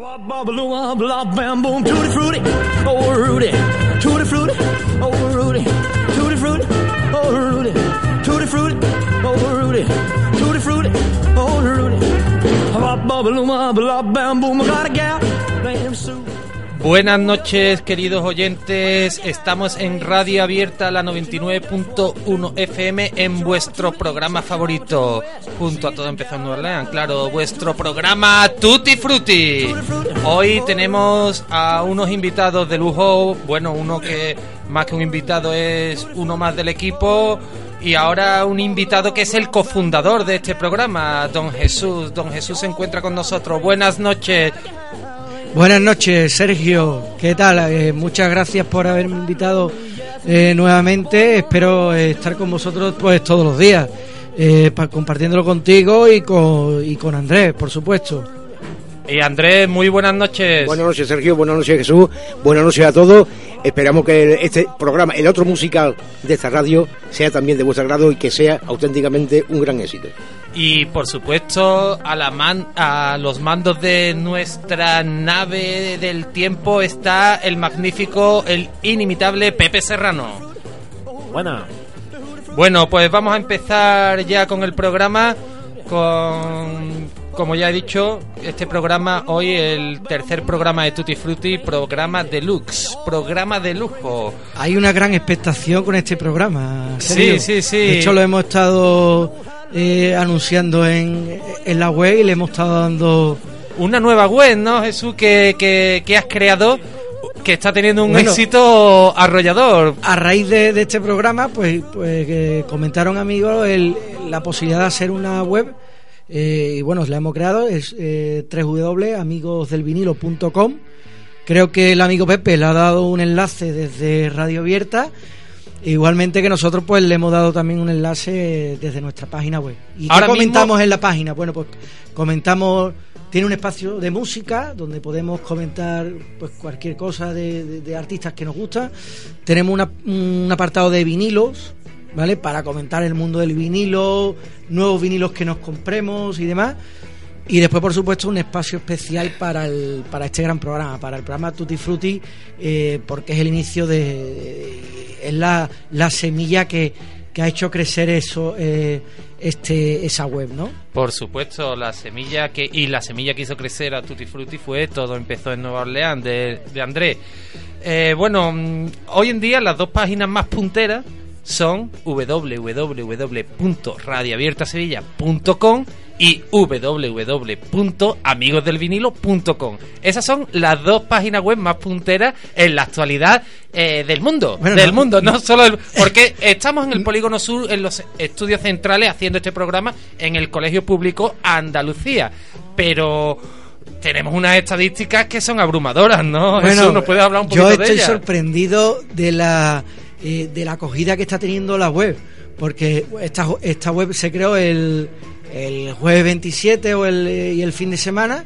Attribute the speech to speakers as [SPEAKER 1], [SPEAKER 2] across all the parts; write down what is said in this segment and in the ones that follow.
[SPEAKER 1] Wop, bobble, wop, blah, bam, boom, tutti frutti, oh Rudy, tutti frutti, oh Rudy, tutti frutti, oh Rudy, tutti frutti, oh Rudy, tutti frutti, oh Rudy. Wop, bobble, wop, blah, bam, boom, I got a gal named Sue.
[SPEAKER 2] Buenas noches, queridos oyentes. Estamos en Radio Abierta, la 99.1 FM, en vuestro programa favorito. Junto a todo empezando Orleans, claro, vuestro programa Tutti Frutti. Hoy tenemos a unos invitados de lujo. Bueno, uno que más que un invitado es uno más del equipo. Y ahora un invitado que es el cofundador de este programa, don Jesús. Don Jesús se encuentra con nosotros. Buenas noches.
[SPEAKER 3] Buenas noches, Sergio. ¿Qué tal? Eh, muchas gracias por haberme invitado eh, nuevamente. Espero eh, estar con vosotros pues todos los días, eh, pa- compartiéndolo contigo y con, y con Andrés, por supuesto.
[SPEAKER 2] Y Andrés, muy buenas noches.
[SPEAKER 4] Buenas noches, Sergio. Buenas noches, Jesús. Buenas noches a todos. Esperamos que este programa, el otro musical de esta radio, sea también de vuestro agrado y que sea auténticamente un gran éxito.
[SPEAKER 2] Y por supuesto, a, la man- a los mandos de nuestra nave del tiempo está el magnífico, el inimitable Pepe Serrano.
[SPEAKER 5] Buena.
[SPEAKER 2] Bueno, pues vamos a empezar ya con el programa. Con, como ya he dicho, este programa hoy, el tercer programa de Tutti Frutti, programa deluxe, programa de lujo.
[SPEAKER 3] Hay una gran expectación con este programa. Sergio.
[SPEAKER 2] Sí, sí, sí.
[SPEAKER 3] De hecho, lo hemos estado eh, anunciando en, en la web y le hemos estado dando.
[SPEAKER 2] Una nueva web, ¿no, Jesús, que, que, que has creado, que está teniendo un
[SPEAKER 3] Bueno.
[SPEAKER 2] éxito arrollador.
[SPEAKER 3] A raíz de, de este programa, pues, pues que comentaron amigos el- la posibilidad de hacer una web. Eh, y bueno, la hemos creado, es eh, www.amigosdelvinilo.com. Creo que el amigo Pepe le ha dado un enlace desde Radio Abierta. Igualmente que nosotros pues le hemos dado también un enlace desde nuestra página web. ¿Y
[SPEAKER 2] Ahora
[SPEAKER 3] qué comentamos
[SPEAKER 2] mismo-
[SPEAKER 3] en la página? Bueno, pues comentamos, tiene un espacio de música donde podemos comentar pues cualquier cosa de, de- de artistas que nos gusta. Tenemos una- un apartado de vinilos, ¿vale? Para comentar el mundo del vinilo, nuevos vinilos que nos compremos y demás. Y después, por supuesto, un espacio especial para, el, para este gran programa, para el programa Tutti Frutti, eh, porque es el inicio de. es la, la semilla que, que ha hecho crecer eso, eh, este, esa web, ¿no?
[SPEAKER 2] Por supuesto, la semilla que y la semilla que hizo crecer a Tutti Frutti fue todo empezó en Nueva Orleans de, de Andrés. Eh, bueno, mm, hoy en día las dos páginas más punteras son www.radioabiertasevilla.com y www.amigosdelvinilo.com. Esas son las dos páginas web más punteras en la actualidad eh, del mundo.
[SPEAKER 3] Bueno,
[SPEAKER 2] del
[SPEAKER 3] no-
[SPEAKER 2] mundo, no solo el- porque estamos en el Polígono Sur, en los estudios centrales, haciendo este programa en el Colegio Público Andalucía. Pero tenemos unas estadísticas que son abrumadoras, ¿no? Jesús, ¿nos puedes hablar un poquito
[SPEAKER 3] yo
[SPEAKER 2] de
[SPEAKER 3] estoy
[SPEAKER 2] ellas?
[SPEAKER 3] sorprendido de la eh, de la acogida que está teniendo la web, porque esta, esta web se creó el, el jueves 27 o el, eh, y el fin de semana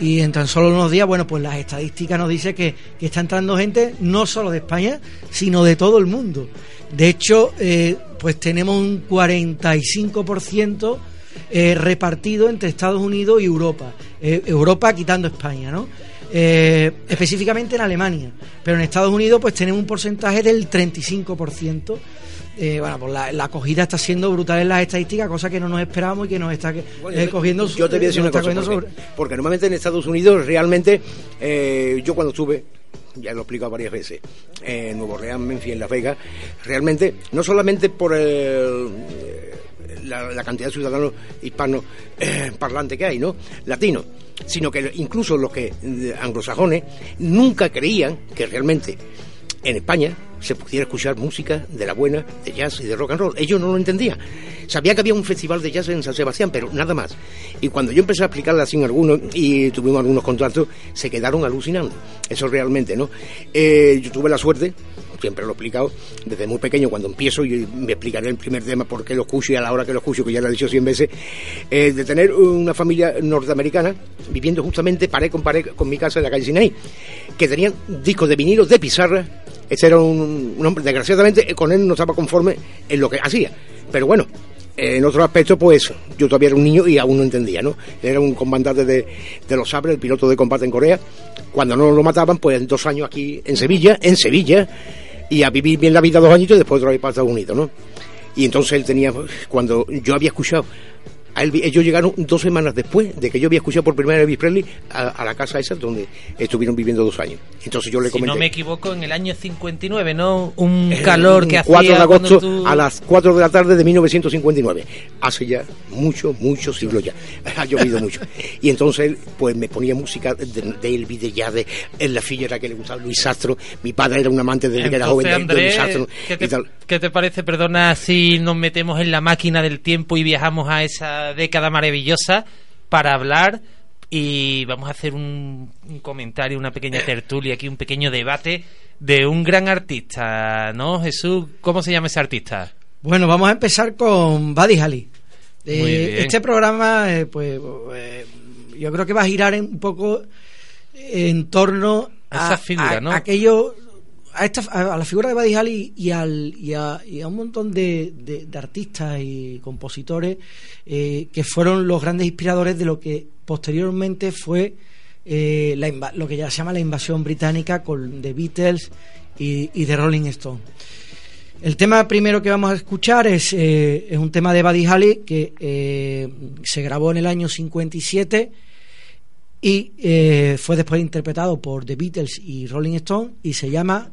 [SPEAKER 3] y en tan solo unos días, bueno, pues las estadísticas nos dice que, que está entrando gente no solo de España, sino de todo el mundo. De hecho, eh, pues tenemos un 45% eh, repartido entre Estados Unidos y Europa. Europa quitando España, ¿no? Eh, específicamente en Alemania. Pero en Estados Unidos pues tenemos un porcentaje del 35%. Eh, bueno, pues la, la acogida está siendo brutal en las estadísticas, cosa que no nos esperábamos y que nos está
[SPEAKER 4] Bueno,
[SPEAKER 3] eh, cogiendo
[SPEAKER 4] Yo te voy a decir una cosa. Porque,
[SPEAKER 3] sobre-
[SPEAKER 4] porque normalmente en Estados Unidos realmente, eh, yo cuando estuve, ya lo he explicado varias veces, en Nuevo Orleans, Memphis, en Las Vegas, realmente, no solamente por el, la, la cantidad de ciudadanos hispanos parlantes que hay, ¿no? Latinos, sino que incluso los que eh, anglosajones nunca creían que realmente en España se pudiera escuchar música de la buena, de jazz y de rock and roll. Ellos no lo entendían. Sabía que había un festival de jazz en San Sebastián, pero nada más. Y cuando yo empecé a explicarle así a algunos y tuvimos algunos contratos, se quedaron alucinando. Eso realmente, ¿no? Eh, yo tuve la suerte siempre lo he explicado, desde muy pequeño, cuando empiezo, y me explicaré el primer tema, por qué lo escucho y a la hora que lo escucho, que ya lo he dicho cien veces, de tener una familia norteamericana viviendo justamente pared con pared con mi casa en la calle Sinaí, que tenían discos de vinilo de pizarra. Ese era un, hombre, desgraciadamente, con él no estaba conforme en lo que hacía. Pero bueno, en otro aspecto, pues yo todavía era un niño y aún no entendía, ¿no? Era un comandante de, de los sabres, el piloto de combate en Corea. Cuando no lo mataban, pues dos años aquí en Sevilla, en Sevilla, y a vivir bien la vida dos añitos y después otra vez para Estados Unidos, ¿no? Y entonces él tenía, cuando yo había escuchado ellos llegaron dos semanas después de que yo había escuchado por primera vez Elvis Presley a, la casa esa donde estuvieron viviendo dos años. Entonces yo le comenté.
[SPEAKER 2] Si no me equivoco, en el año 59, ¿no? Un calor que hacía.
[SPEAKER 4] 4 de agosto a las 4 de la tarde de 1959. Hace ya muchos, muchos siglos ya. ha llovido mucho. Y entonces pues me ponía música de, Elvis, de ya de en la filla que le gustaba Luis Sastro. Mi padre era un amante de, que era joven de, Luis Sastro.
[SPEAKER 2] ¿qué te, ¿Qué te parece, perdona, si nos metemos en la máquina del tiempo y viajamos a esa década maravillosa para hablar y vamos a hacer un, comentario, una pequeña tertulia aquí, un pequeño debate de un gran artista, ¿no? Jesús, ¿cómo se llama ese artista?
[SPEAKER 3] Bueno, vamos a empezar con Buddy Holly. Eh, este programa, eh, pues, eh, yo creo que va a girar un poco en torno
[SPEAKER 2] a, esa figura, ¿no?
[SPEAKER 3] aquello a, la figura de Buddy Holly y, al, y, a, un montón de, artistas y compositores eh, que fueron los grandes inspiradores de lo que posteriormente fue eh, lo que ya se llama la invasión británica con The Beatles y, y The Rolling Stones. El tema primero que vamos a escuchar es, eh, es un tema de Buddy Holly que se grabó en el año 57 y fue después interpretado por The Beatles y Rolling Stone y se llama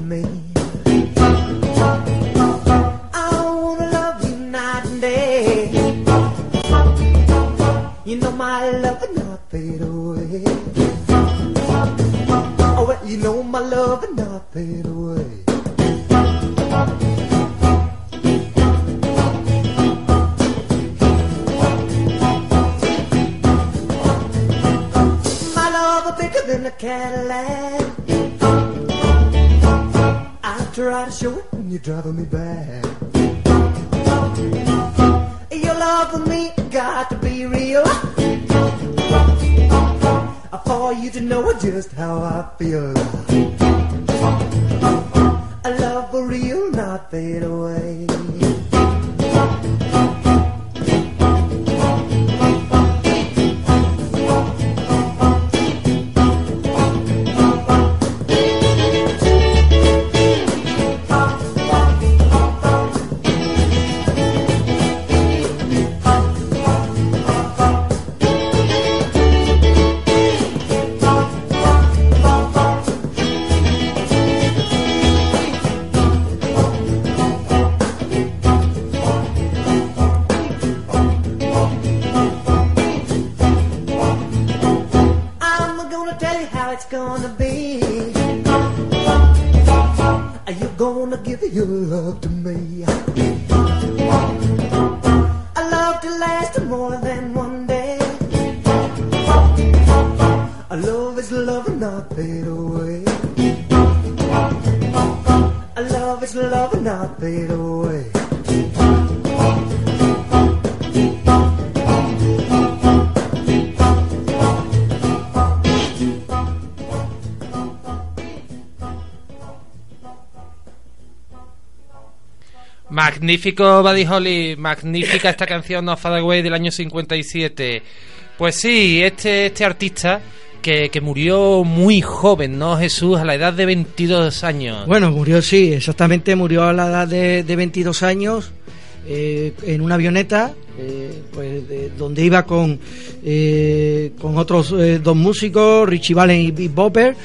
[SPEAKER 5] Cadillac. I try to show it when you're driving me back. Your love for me got to be real for you to know just how I feel.
[SPEAKER 2] Magnífico Buddy Holly, magnífica esta canción No Far Away del año 57. Pues sí, este, este artista que, que, murió muy joven, ¿no, Jesús? A la edad de 22 años.
[SPEAKER 3] Bueno, murió, sí, exactamente, murió a la edad de, de 22 años eh, en una avioneta, eh, pues de- donde iba con, eh, con otros dos músicos, Richie Valens y Big Bopper,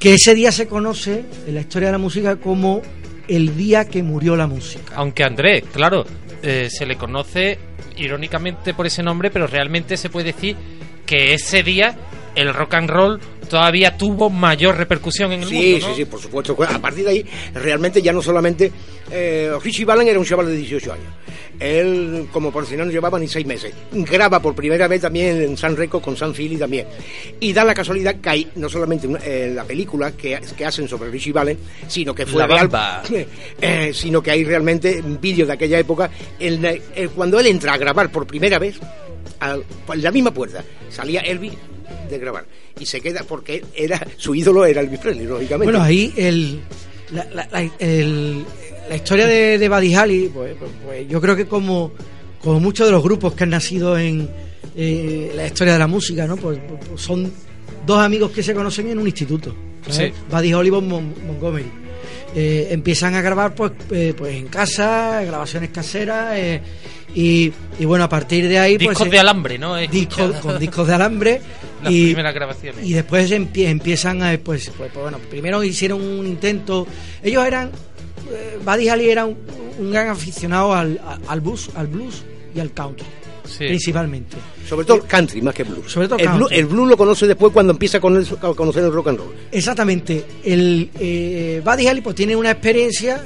[SPEAKER 3] que ese día se conoce en la historia de la música como el día que murió la música.
[SPEAKER 2] Aunque Andrés, claro, eh, se le conoce irónicamente por ese nombre, pero realmente se puede decir que ese día el rock and roll todavía tuvo mayor repercusión en el
[SPEAKER 4] Sí,
[SPEAKER 2] mundo. ¿no?
[SPEAKER 4] sí, sí, por supuesto. Pues, A partir de ahí, realmente ya no solamente. eh, Richie Valens era un chaval de 18 años. Él, como por si no, llevaba ni seis meses. Graba por primera vez también en San Reco con San Philly también. Y da la casualidad que hay no solamente una- eh, la película que, que hacen sobre Richie Valens, sino que fue
[SPEAKER 2] La
[SPEAKER 4] real. Eh, sino que hay realmente vídeos de aquella época. en la- eh, cuando él entra a grabar por primera vez, al- por la misma puerta, salía Elvis de grabar. Y se queda porque era su ídolo era Elvis Presley, lógicamente.
[SPEAKER 3] Bueno, ahí el, la, la- la- el- la historia de, de Buddy Holly, pues, pues- pues yo creo que como, como muchos de los grupos que han nacido en eh, la historia de la música, ¿no? Pues, pues son dos amigos que se conocen en un instituto. ¿sabes?
[SPEAKER 2] Sí.
[SPEAKER 3] Buddy Holly Mon- Montgomery. Eh, empiezan a grabar pues, eh, pues en casa, grabaciones caseras, eh, y, y bueno, a partir de ahí... pues,
[SPEAKER 2] Discos
[SPEAKER 3] eh,
[SPEAKER 2] de alambre, ¿no?
[SPEAKER 3] Discos, con discos de alambre
[SPEAKER 2] Las
[SPEAKER 3] y,
[SPEAKER 2] primeras grabaciones.
[SPEAKER 3] y después empie- empiezan a pues, pues, pues, bueno primero hicieron un intento ellos eran eh, Buddy Holly era un, un gran aficionado al, al blues al blues y al country
[SPEAKER 2] Sí.
[SPEAKER 3] principalmente
[SPEAKER 4] Sobre todo country más que blues.
[SPEAKER 3] Sobre todo
[SPEAKER 4] el, blues
[SPEAKER 3] country.
[SPEAKER 4] el blues lo conoce después cuando empieza con el- a conocer el rock and roll.
[SPEAKER 3] exactamente el eh, Buddy Holly pues tiene una experiencia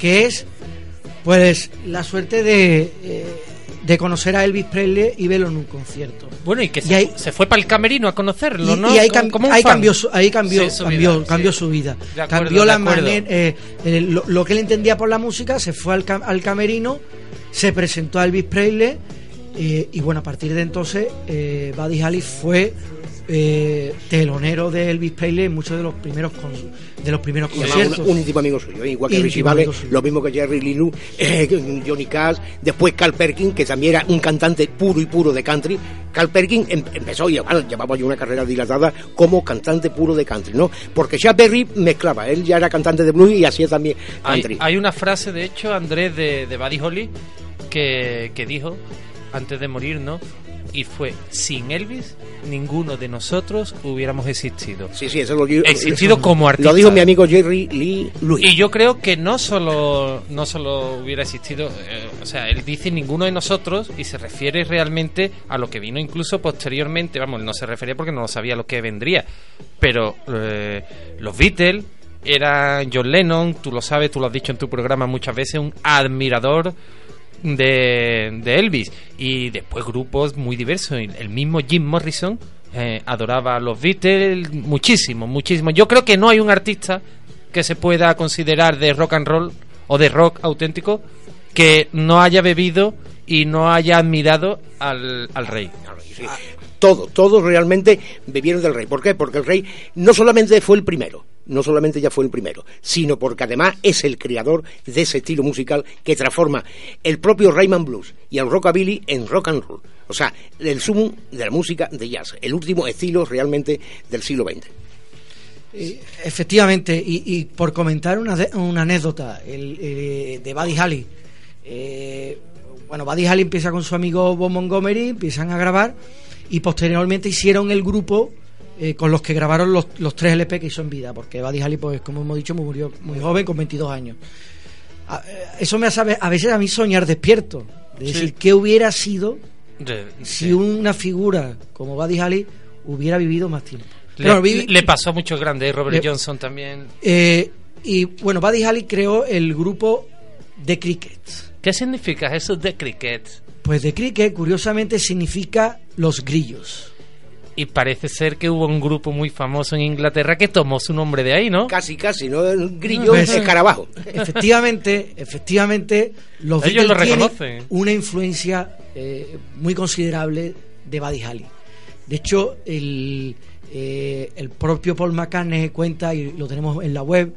[SPEAKER 3] que es pues la suerte de eh, de conocer a Elvis Presley y verlo en un concierto
[SPEAKER 2] Bueno, y que
[SPEAKER 3] Y
[SPEAKER 2] se,
[SPEAKER 3] ahí-
[SPEAKER 2] se fue para el camerino a conocerlo,
[SPEAKER 3] y,
[SPEAKER 2] ¿no?
[SPEAKER 3] y ahí, cambió su, ahí cambió,
[SPEAKER 2] Sí, su
[SPEAKER 3] cambió,
[SPEAKER 2] vida,
[SPEAKER 3] cambió
[SPEAKER 2] sí.
[SPEAKER 3] su vida.
[SPEAKER 2] Acuerdo,
[SPEAKER 3] cambió la manera, eh, eh, lo, lo que él entendía por la música, se fue al, cam- al camerino, se presentó a Elvis Presley eh, y bueno, a partir de entonces eh, Buddy Holly fue eh, telonero de Elvis Presley en muchos de los primeros con- de los primeros conciertos.
[SPEAKER 4] un, un íntimo amigo suyo, ¿eh? igual que Richie
[SPEAKER 3] suyo.
[SPEAKER 4] lo mismo que Jerry Lee Lewis, eh, Johnny Cash, después Carl Perkins, que también era un cantante puro y puro de country. Carl Perkins em- empezó, y bueno, llevaba ya una carrera dilatada como cantante puro de country, ¿no? Porque Chuck Berry mezclaba, él ya era cantante de blues y hacía también
[SPEAKER 2] Hay,
[SPEAKER 4] country.
[SPEAKER 2] hay una frase, de hecho, Andrés, de, de Buddy Holly, que, que dijo antes de morir, ¿no? Y fue, sin Elvis, ninguno de nosotros hubiéramos existido.
[SPEAKER 4] Sí, sí, eso lo digo.
[SPEAKER 2] Existido como artista.
[SPEAKER 4] Lo dijo mi amigo Jerry Lee Lewis.
[SPEAKER 2] Y yo creo que no solo, no solo hubiera existido, eh, o sea, él dice ninguno de nosotros y se refiere realmente a lo que vino incluso posteriormente, vamos, no se refería porque no sabía lo que vendría, pero eh, los Beatles eran John Lennon, tú lo sabes, tú lo has dicho en tu programa muchas veces, un admirador de, Elvis y después grupos muy diversos, el el mismo Jim Morrison eh, adoraba a los Beatles muchísimo, muchísimo. Yo creo que no hay un artista que se pueda considerar de rock and roll o de rock auténtico que no haya bebido y no haya admirado al, al rey.
[SPEAKER 4] Sí. Todos, realmente bebieron del rey. ¿Por qué? Porque el rey no solamente fue el primero, no solamente ya fue el primero, sino porque además es el creador de ese estilo musical que transforma el propio Rayman Blues y el rockabilly en rock and roll. O sea, el sumo de la música de jazz, el último estilo realmente del siglo XX.
[SPEAKER 3] Eh, Efectivamente, y, por comentar una, una anécdota el, eh, de Buddy Holly. eh, bueno, Buddy Holly empieza con su amigo Bob Montgomery, empiezan a grabar y posteriormente hicieron el grupo eh, con los que grabaron los, los tres LP que hizo en vida, porque Buddy Holly, pues como hemos dicho, murió muy joven, con 22 años. A- eh, Eso me hace a ve- a veces a mí soñar despierto, de
[SPEAKER 2] Sí.
[SPEAKER 3] decir qué hubiera sido
[SPEAKER 2] De-
[SPEAKER 3] si una figura como Buddy Holly hubiera vivido más tiempo.
[SPEAKER 2] le,
[SPEAKER 3] Claro, vivi-
[SPEAKER 2] le pasó a muchos grandes, Robert
[SPEAKER 3] Le-
[SPEAKER 2] Johnson también.
[SPEAKER 3] eh, y bueno, Buddy Holly creó el grupo The Cricket.
[SPEAKER 2] ¿Qué significa eso de cricket?
[SPEAKER 3] Pues The Cricket, curiosamente, significa los grillos.
[SPEAKER 2] Y parece ser que hubo un grupo muy famoso en Inglaterra que tomó su nombre de ahí, ¿no?
[SPEAKER 4] Casi, casi, ¿no? El grillo
[SPEAKER 3] Pues,
[SPEAKER 4] escarabajo.
[SPEAKER 3] Efectivamente, efectivamente, los
[SPEAKER 2] Ellos lo reconocen.
[SPEAKER 3] una influencia eh, muy considerable de Buddy Holly. De hecho, el, eh, el propio Paul McCartney cuenta, y lo tenemos en la web,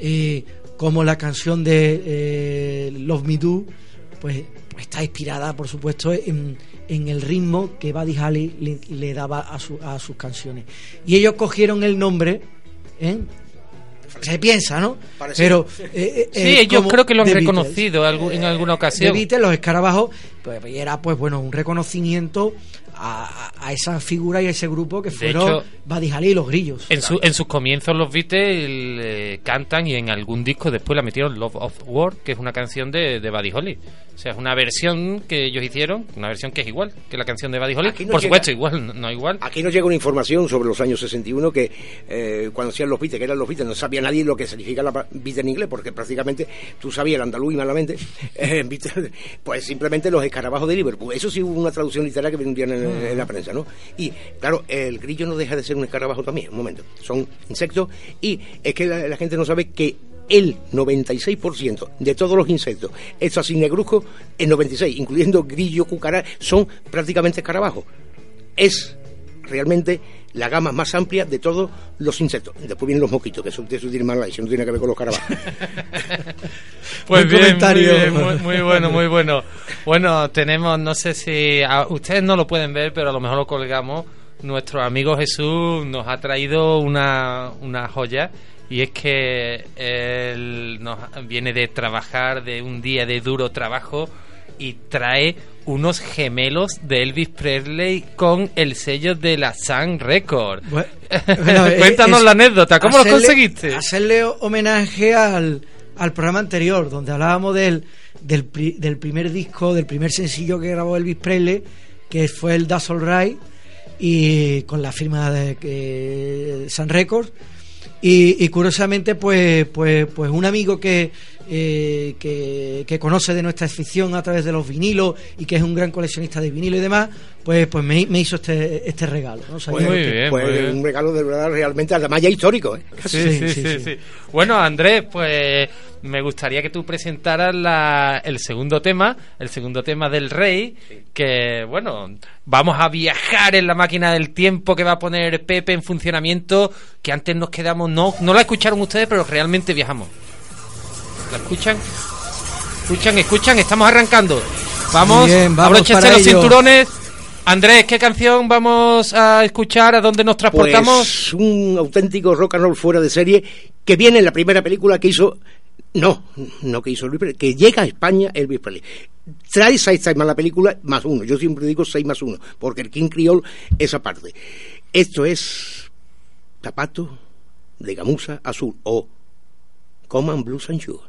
[SPEAKER 3] eh, como la canción de eh, Love Me Do, pues está inspirada, por supuesto, en, en el ritmo que Buddy Holly le, le daba a, su- a sus canciones. Y ellos cogieron el nombre, ¿eh? se piensa, ¿no? Pero eh, eh,
[SPEAKER 2] Sí,
[SPEAKER 3] eh,
[SPEAKER 2] ellos
[SPEAKER 3] como
[SPEAKER 2] creo que lo han
[SPEAKER 3] Beatles.
[SPEAKER 2] reconocido en alguna
[SPEAKER 3] De
[SPEAKER 2] ocasión.
[SPEAKER 3] Beatles, los escarabajos, pues era pues bueno un reconocimiento a, a- esa figura y a ese grupo que fueron Holly y los grillos.
[SPEAKER 2] En, su- en sus comienzos los Beatles eh, cantan y en algún disco después la metieron Love of War, que es una canción de, de Buddy Holly. O sea, es una versión que ellos hicieron, una versión que es igual que la canción de Buddy Holly.
[SPEAKER 4] Aquí no
[SPEAKER 2] Por
[SPEAKER 4] llega-
[SPEAKER 2] supuesto, igual, no, igual.
[SPEAKER 4] Aquí nos llega una información sobre los años 61 que eh, cuando hacían los Beatles, que eran los Beatles, no sabía nadie lo que significa la Beatles en inglés, porque prácticamente tú sabías el andaluz y malamente, eh, pues simplemente los escarabajos de Liverpool. Eso sí hubo una traducción literaria que vendían en, en la prensa, ¿no? Y claro, el grillo no deja de ser un escarabajo también, un momento. Son insectos y es que la, gente no sabe que el 96% de todos los insectos, estos así negruzcos, el 96, incluyendo grillo, cucaracha, son prácticamente escarabajos es realmente la gama más amplia de todos los insectos. Después vienen los mosquitos, que eso, eso tiene más eso no tiene que ver con los carabajos.
[SPEAKER 2] Pues bien,
[SPEAKER 3] comentario.
[SPEAKER 2] Muy, bien, muy, muy bueno, muy bueno. Bueno, tenemos, no sé si a- ustedes no lo pueden ver, pero a lo mejor lo colgamos. Nuestro amigo Jesús nos ha traído una, una joya y es que él nos viene de trabajar, de un día de duro trabajo y trae unos gemelos de Elvis Presley con el sello de la Sun Record.
[SPEAKER 3] Bueno, eh,
[SPEAKER 2] Cuéntanos
[SPEAKER 3] es
[SPEAKER 2] la anécdota, ¿cómo lo
[SPEAKER 3] hacerle-
[SPEAKER 2] conseguiste?
[SPEAKER 3] Hacerle homenaje al, al programa anterior, donde hablábamos del, del, pri- del primer disco, del primer sencillo que grabó Elvis Presley, que fue el Das All Right, y con la firma de que, Sun Records. Y, y curiosamente, pues, pues, pues un amigo que, eh, que, que conoce de nuestra afición a través de los vinilos y que es un gran coleccionista de vinilo y demás, pues, pues me, me hizo este, este regalo. ¿no? Sabía
[SPEAKER 4] Pues,
[SPEAKER 2] Muy
[SPEAKER 3] que-
[SPEAKER 2] bien,
[SPEAKER 4] pues
[SPEAKER 2] muy bien.
[SPEAKER 4] un regalo de verdad realmente a la malla histórico. ¿eh?
[SPEAKER 2] Sí, sí,
[SPEAKER 3] Sí,
[SPEAKER 2] sí,
[SPEAKER 3] sí,
[SPEAKER 2] sí. Bueno, Andrés, pues me gustaría que tú presentaras la, el segundo tema, el segundo tema del Rey, que bueno, vamos a viajar en la máquina del tiempo que va a poner Pepe en funcionamiento, que antes nos quedamos, no, no la escucharon ustedes, pero realmente viajamos. ¿La escuchan? Escuchan, escuchan, estamos arrancando. Vamos,
[SPEAKER 3] bien, vamos
[SPEAKER 2] abróchense
[SPEAKER 3] para
[SPEAKER 2] los
[SPEAKER 3] ello.
[SPEAKER 2] cinturones. Andrés, ¿qué canción vamos a escuchar? ¿A dónde nos transportamos?
[SPEAKER 4] Pues un auténtico rock and roll fuera de serie que viene en la primera película que hizo. No, no que hizo Elvis Presley, que llega a España Elvis Presley. Trae seis más la película más uno. Yo siempre digo seis más uno, porque el King Creole es aparte. Esto es zapato de gamuza azul o Common Blues and Sugar.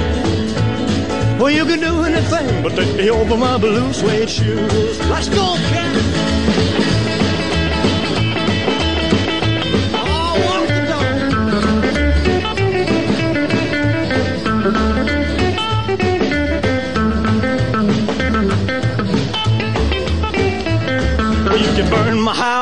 [SPEAKER 1] Well, you can do anything but take me over my blue suede shoes. Let's go, cat.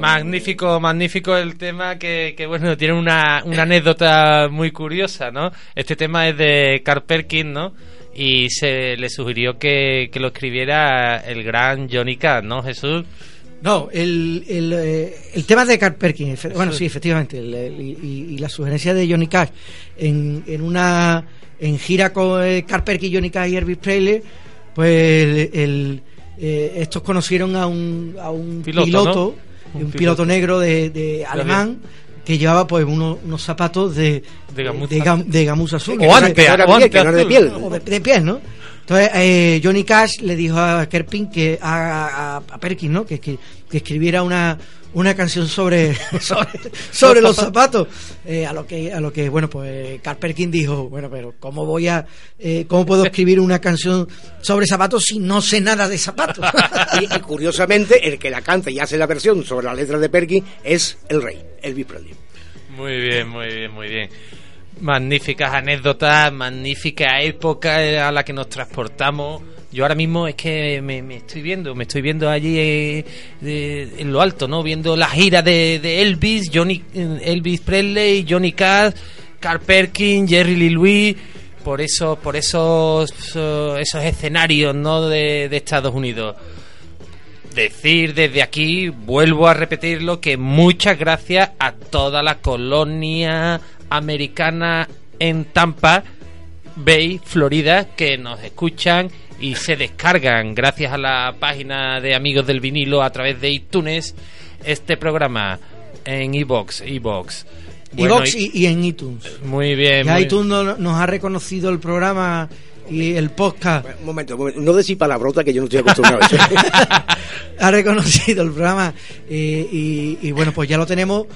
[SPEAKER 2] Magnífico, magnífico el tema que, que, bueno, tiene una, una anécdota muy curiosa, ¿no? Este tema es de Carl Perkins, ¿no? Y se le sugirió que, que lo escribiera el gran Johnny Cash, ¿no, Jesús?
[SPEAKER 3] No, el, el, eh, el tema de Carl Perkins, bueno, sí, efectivamente, el- el- y, y la sugerencia de Johnny Cash en, en una en gira con eh, Carl Perkins, Johnny Cash y Elvis Presley, pues el, el, eh, estos conocieron a un, a un
[SPEAKER 2] Piloto,
[SPEAKER 3] piloto,
[SPEAKER 2] ¿no?
[SPEAKER 3] Un,
[SPEAKER 2] Un
[SPEAKER 3] piloto negro de, de alemán que llevaba pues unos, unos zapatos de
[SPEAKER 2] De gamuza.
[SPEAKER 3] de, gam- de gamuza azul.
[SPEAKER 2] O antes,
[SPEAKER 4] que no piel, que no de piel.
[SPEAKER 3] o de, de pies, ¿no? Entonces eh, Johnny Cash le dijo a Kerpin que a, a, a Perkins, ¿no? Que, que, que escribiera una una canción sobre sobre, sobre los zapatos Eh, a lo que a lo que bueno pues Carl Perkins dijo bueno pero cómo voy a eh, cómo puedo escribir una canción sobre zapatos si no sé nada de zapatos
[SPEAKER 4] Y, y curiosamente, el que la canta y hace la versión sobre la letra de Perkins es el rey, Elvis Presley.
[SPEAKER 2] Muy bien, muy bien, muy bien. Magníficas anécdotas, magnífica época a la que nos transportamos. Yo ahora mismo es que me, estoy viendo, me estoy viendo allí eh, en lo alto, ¿no? Viendo la gira de, de Elvis, Johnny, eh, Elvis Presley, Johnny Cash, Carl Perkins, Jerry Lee Lewis, por eso, por esos, eh, esos escenarios, ¿no? De, de Estados Unidos decir desde aquí, vuelvo a repetirlo, que muchas gracias a toda la colonia americana en Tampa Bay, Florida, que nos escuchan y se descargan gracias a la página de Amigos del Vinilo a través de iTunes este programa en iBox, iBox. Bueno,
[SPEAKER 3] iVoox y, y en iTunes
[SPEAKER 2] muy bien.
[SPEAKER 3] ya
[SPEAKER 2] muy-
[SPEAKER 3] iTunes no- nos ha reconocido el programa y el podcast
[SPEAKER 4] Un momento, un momento, no decís palabrota que yo no estoy acostumbrado a eso.
[SPEAKER 3] ha reconocido el programa eh, y, y bueno pues ya lo tenemos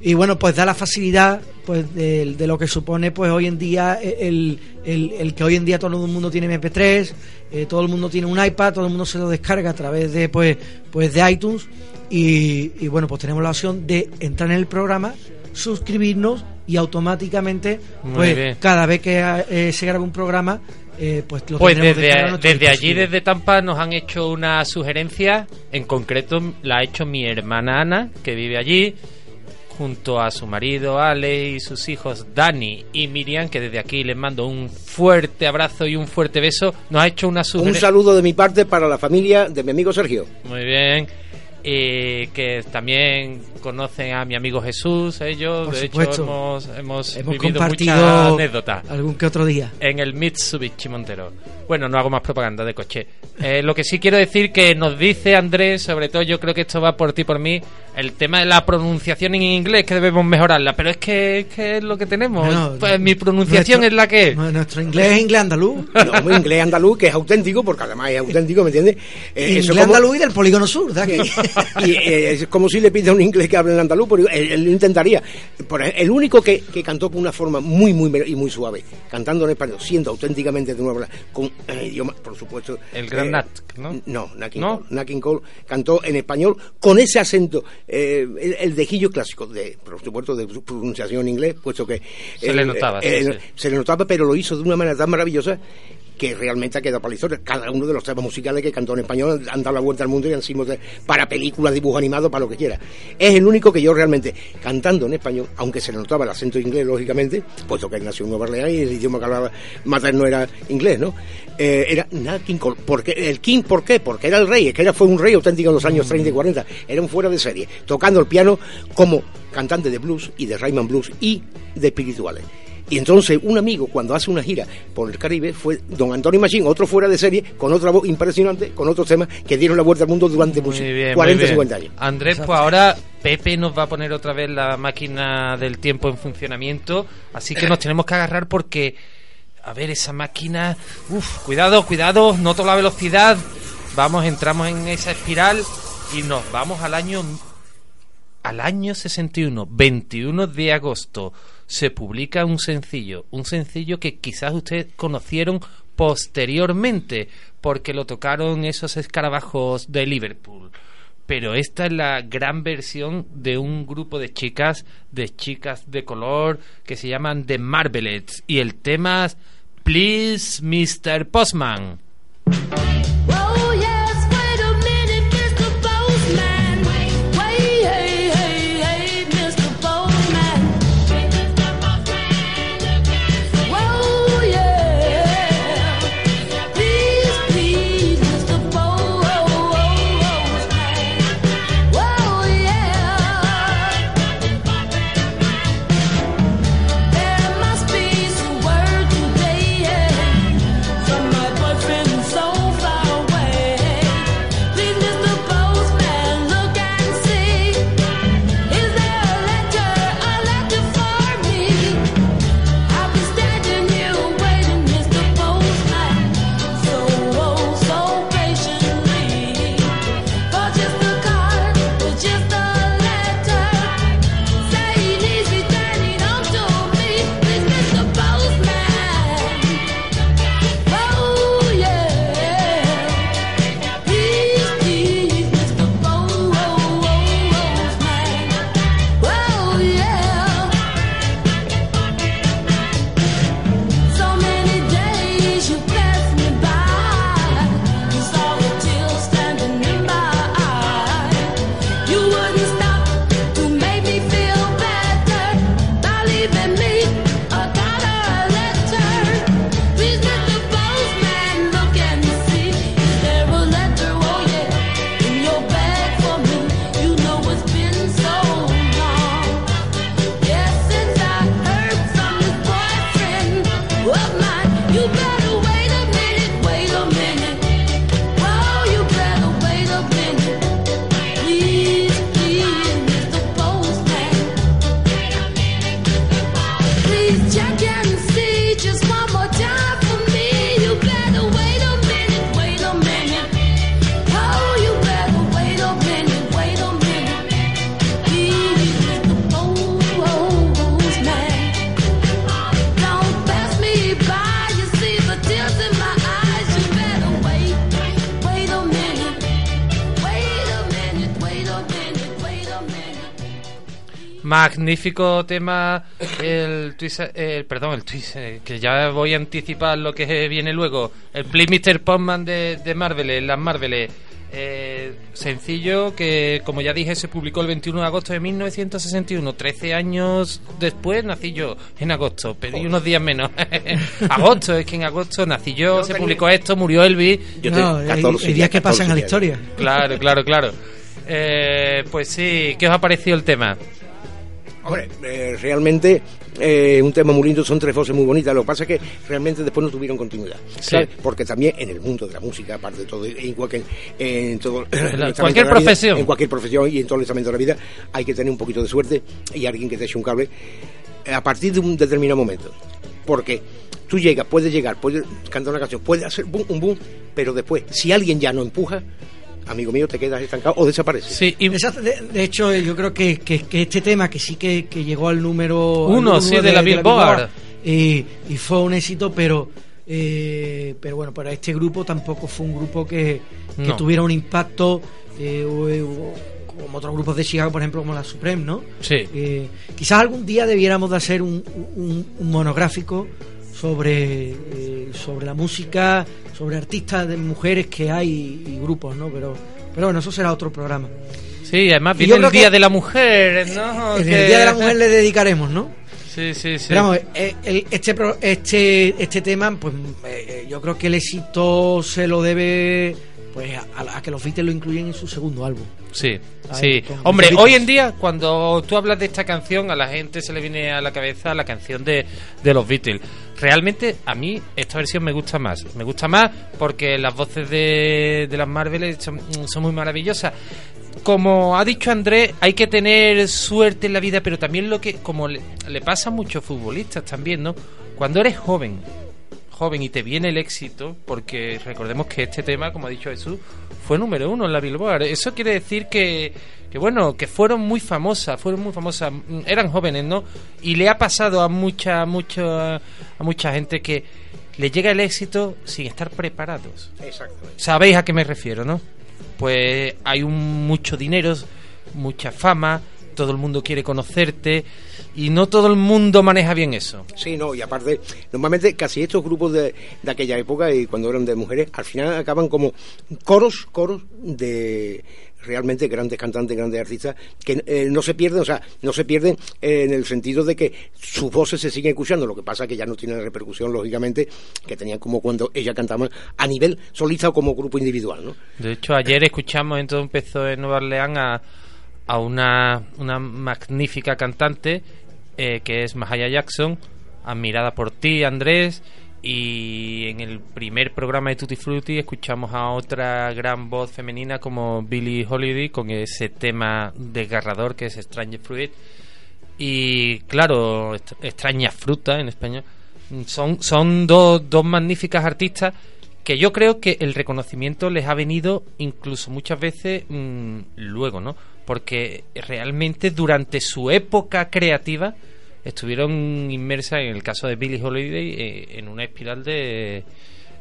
[SPEAKER 3] y bueno pues da la facilidad pues de, de lo que supone pues hoy en día el, el- el que hoy en día todo el mundo tiene MP3 eh, todo el mundo tiene un iPad todo el mundo se lo descarga a través de pues pues de iTunes. Y, y bueno pues tenemos la opción de entrar en el programa suscribirnos y automáticamente pues cada vez que eh, se grabe un programa eh, pues lo
[SPEAKER 2] Pues desde, desde allí, desde Tampa, nos han hecho una sugerencia. En concreto, la ha hecho mi hermana Ana, que vive allí, junto a su marido Ale y sus hijos Dani y Miriam, que desde aquí les mando un fuerte abrazo y un fuerte beso. Nos ha hecho una
[SPEAKER 4] Un
[SPEAKER 2] sugerencia.
[SPEAKER 4] saludo de mi parte para la familia de mi amigo Sergio.
[SPEAKER 2] Muy bien. Y que también conocen a mi amigo Jesús, ellos.
[SPEAKER 3] Por
[SPEAKER 2] de
[SPEAKER 3] supuesto.
[SPEAKER 2] hecho, hemos, hemos,
[SPEAKER 3] hemos
[SPEAKER 2] vivido
[SPEAKER 3] compartido
[SPEAKER 2] muchas anécdotas
[SPEAKER 3] algún que otro día
[SPEAKER 2] en el Mitsubishi Montero. Bueno, no hago más propaganda de coche. Eh, lo que sí quiero decir que nos dice Andrés, sobre todo yo creo que esto va por ti por mí, el tema de la pronunciación en inglés que debemos mejorarla, pero es que es, que es lo que tenemos.
[SPEAKER 3] Bueno,
[SPEAKER 2] pues mi pronunciación
[SPEAKER 3] nuestro-
[SPEAKER 2] es la que es.
[SPEAKER 3] nu- Nuestro inglés es inglés andaluz.
[SPEAKER 4] No, inglés andaluz que es auténtico, porque además es auténtico, ¿me entiendes? Eh, eso
[SPEAKER 3] inglés
[SPEAKER 4] como-
[SPEAKER 3] andaluz y del polígono sur, ¿de aquí?
[SPEAKER 4] y eh, es como si le pide a un inglés que hable en andaluz, pero él, intentaría. Por el único que, que cantó con una forma muy, muy y muy suave, cantando en español, siendo auténticamente de Orleans, con eh, idioma, por supuesto.
[SPEAKER 2] El gran Nat, ¿no?
[SPEAKER 4] No, Nat King
[SPEAKER 2] ¿No?
[SPEAKER 4] Cole. Nat King Cole cantó en español con ese acento, eh, el, el dejillo clásico, de, por supuesto, de pronunciación en inglés, puesto que.
[SPEAKER 2] Se le notaba, sí, sí.
[SPEAKER 4] Se le notaba, pero lo hizo de una manera tan maravillosa que realmente ha quedado para la historia. Cada uno de los temas musicales que cantó en español han dado la vuelta al mundo y han sido para películas, dibujos animados, para lo que quiera. Es el único que yo realmente, cantando en español, aunque se le notaba el acento inglés, lógicamente, puesto que nació en Nueva Orleans y el idioma que hablaba materno era inglés, ¿no? Eh, era Nat King Cole. Porque, el King, ¿por qué? Porque era el rey, es que era, fue un rey auténtico en los años 30 y 40. Era un fuera de serie, tocando el piano como cantante de blues y de Rhythm and Blues y de espirituales. Y entonces un amigo cuando hace una gira por el Caribe fue don Antonio Machín, otro fuera de serie, con otra voz impresionante, con otros temas que dieron la vuelta al mundo durante
[SPEAKER 2] Muy
[SPEAKER 4] muchos-
[SPEAKER 2] bien,
[SPEAKER 4] 40,
[SPEAKER 2] muy bien.
[SPEAKER 4] 50 años.
[SPEAKER 2] Andrés, pues ahora Pepe nos va a poner otra vez la máquina del tiempo en funcionamiento, así que nos tenemos que agarrar porque, a ver, esa máquina, uff, cuidado, cuidado, noto la velocidad, vamos, entramos en esa espiral y nos vamos al año al año 61, 21 de agosto, se publica un sencillo, un sencillo que quizás ustedes conocieron posteriormente, porque lo tocaron esos escarabajos de Liverpool. Pero esta es la gran versión de un grupo de chicas, de chicas de color, que se llaman The Marvelettes. Y el tema es Please, Mr. Postman. Magnífico tema, el twist, el, perdón, el twist, eh, que ya voy a anticipar lo que viene luego. El Please Mr. Postman de, de Marvel, las Marvel. Eh, sencillo que, como ya dije, se publicó el 21 de agosto de 1961. 13 años después nací yo, en agosto. Pedí unos días menos. agosto, es que en agosto nací yo,
[SPEAKER 4] Yo
[SPEAKER 2] se
[SPEAKER 4] tenía-
[SPEAKER 2] publicó esto, murió Elvis.
[SPEAKER 4] Yo
[SPEAKER 3] No,
[SPEAKER 4] tengo
[SPEAKER 3] hay-
[SPEAKER 4] 14
[SPEAKER 3] hay días que
[SPEAKER 4] 14
[SPEAKER 3] pasan a la historia.
[SPEAKER 2] Claro, claro, claro. Eh, pues sí, ¿qué os ha parecido el tema?
[SPEAKER 4] Hombre, eh, realmente eh, un tema muy lindo, son tres voces muy bonitas. Lo que pasa es que realmente después no tuvieron continuidad. Porque también en el mundo de la música, aparte de todo, en, todo
[SPEAKER 2] cualquier
[SPEAKER 4] vida,
[SPEAKER 2] profesión.
[SPEAKER 4] en cualquier profesión y en todo el estamento de la vida, hay que tener un poquito de suerte y alguien que te eche un cable a partir de un determinado momento. Porque tú llegas, puedes llegar, puedes cantar una canción, puedes hacer boom, un boom, pero después, si alguien ya no empuja, amigo mío, te quedas estancado o desapareces.
[SPEAKER 2] Sí, y
[SPEAKER 3] de, de hecho, yo creo que, que- que este tema, que sí que, que llegó al número al
[SPEAKER 2] Uno,
[SPEAKER 3] número
[SPEAKER 2] sí, de la Billboard.
[SPEAKER 3] y, y fue un éxito, pero eh, pero bueno, para este grupo tampoco fue un grupo que, que
[SPEAKER 2] No.
[SPEAKER 3] tuviera un impacto eh, o- o- como otros grupos de Chicago, por ejemplo, como la Supreme, ¿no?
[SPEAKER 2] Sí.
[SPEAKER 3] Eh, quizás algún día debiéramos de hacer un, un- un monográfico sobre, eh, sobre la música, sobre artistas de mujeres que hay y, grupos, ¿no? Pero, pero bueno, eso será otro programa.
[SPEAKER 2] sí, además viene el Día de la Mujer, ¿no?
[SPEAKER 3] En el Día de la Mujer le dedicaremos, ¿no?
[SPEAKER 2] Sí, sí, sí.
[SPEAKER 3] Pero vamos, eh, este, este, este tema, pues eh, yo creo que el éxito se lo debe pues a, a que los Beatles lo incluyen en su segundo álbum.
[SPEAKER 2] Sí, sí. Hombre, hoy en día, cuando tú hablas de esta canción, a la gente se le viene a la cabeza la canción de, de los Beatles. Realmente, a mí, esta versión me gusta más. Me gusta más porque las voces de, las Marvel son, son muy maravillosas. Como ha dicho Andrés, hay que tener suerte en la vida, pero también lo que, como le, le pasa a muchos futbolistas también, ¿no? Cuando eres joven, joven y te viene el éxito, porque recordemos que este tema, como ha dicho Jesús, fue número uno en la Billboard. Eso quiere decir que, que bueno, que fueron muy famosas, fueron muy famosas, mm, eran jóvenes, ¿no? Y le ha pasado a mucha, mucha, a mucha gente que le llega el éxito sin estar preparados.
[SPEAKER 4] Exactamente.
[SPEAKER 2] ¿Sabéis a qué me refiero, no? Pues hay un, mucho dinero, mucha fama, todo el mundo quiere conocerte y no todo el mundo maneja bien eso.
[SPEAKER 4] Sí, no, y aparte, normalmente casi estos grupos de, de aquella época y cuando eran de mujeres, al final acaban como coros, coros de realmente grandes cantantes, grandes artistas, que eh, no se pierden, o sea, no se pierden eh, en el sentido de que sus voces se siguen escuchando, lo que pasa que ya no tienen la repercusión, lógicamente, que tenían como cuando ella cantaba a nivel solista o como grupo individual, ¿no?
[SPEAKER 2] De hecho, ayer escuchamos en todo empezó en Nueva Orleans a, a una, una magnífica cantante eh, que es Mahaya Jackson, admirada por ti, Andrés. Y en el primer programa de Tutti Frutti escuchamos a otra gran voz femenina como Billie Holiday con ese tema desgarrador que es Strange Fruit. Y claro, extraña fruta en español. Son, son dos, dos magníficas artistas que yo creo que el reconocimiento les ha venido incluso muchas veces mm, luego, ¿no? Porque realmente durante su época creativa estuvieron inmersas, en el caso de Billie Holiday, eh, en una espiral de,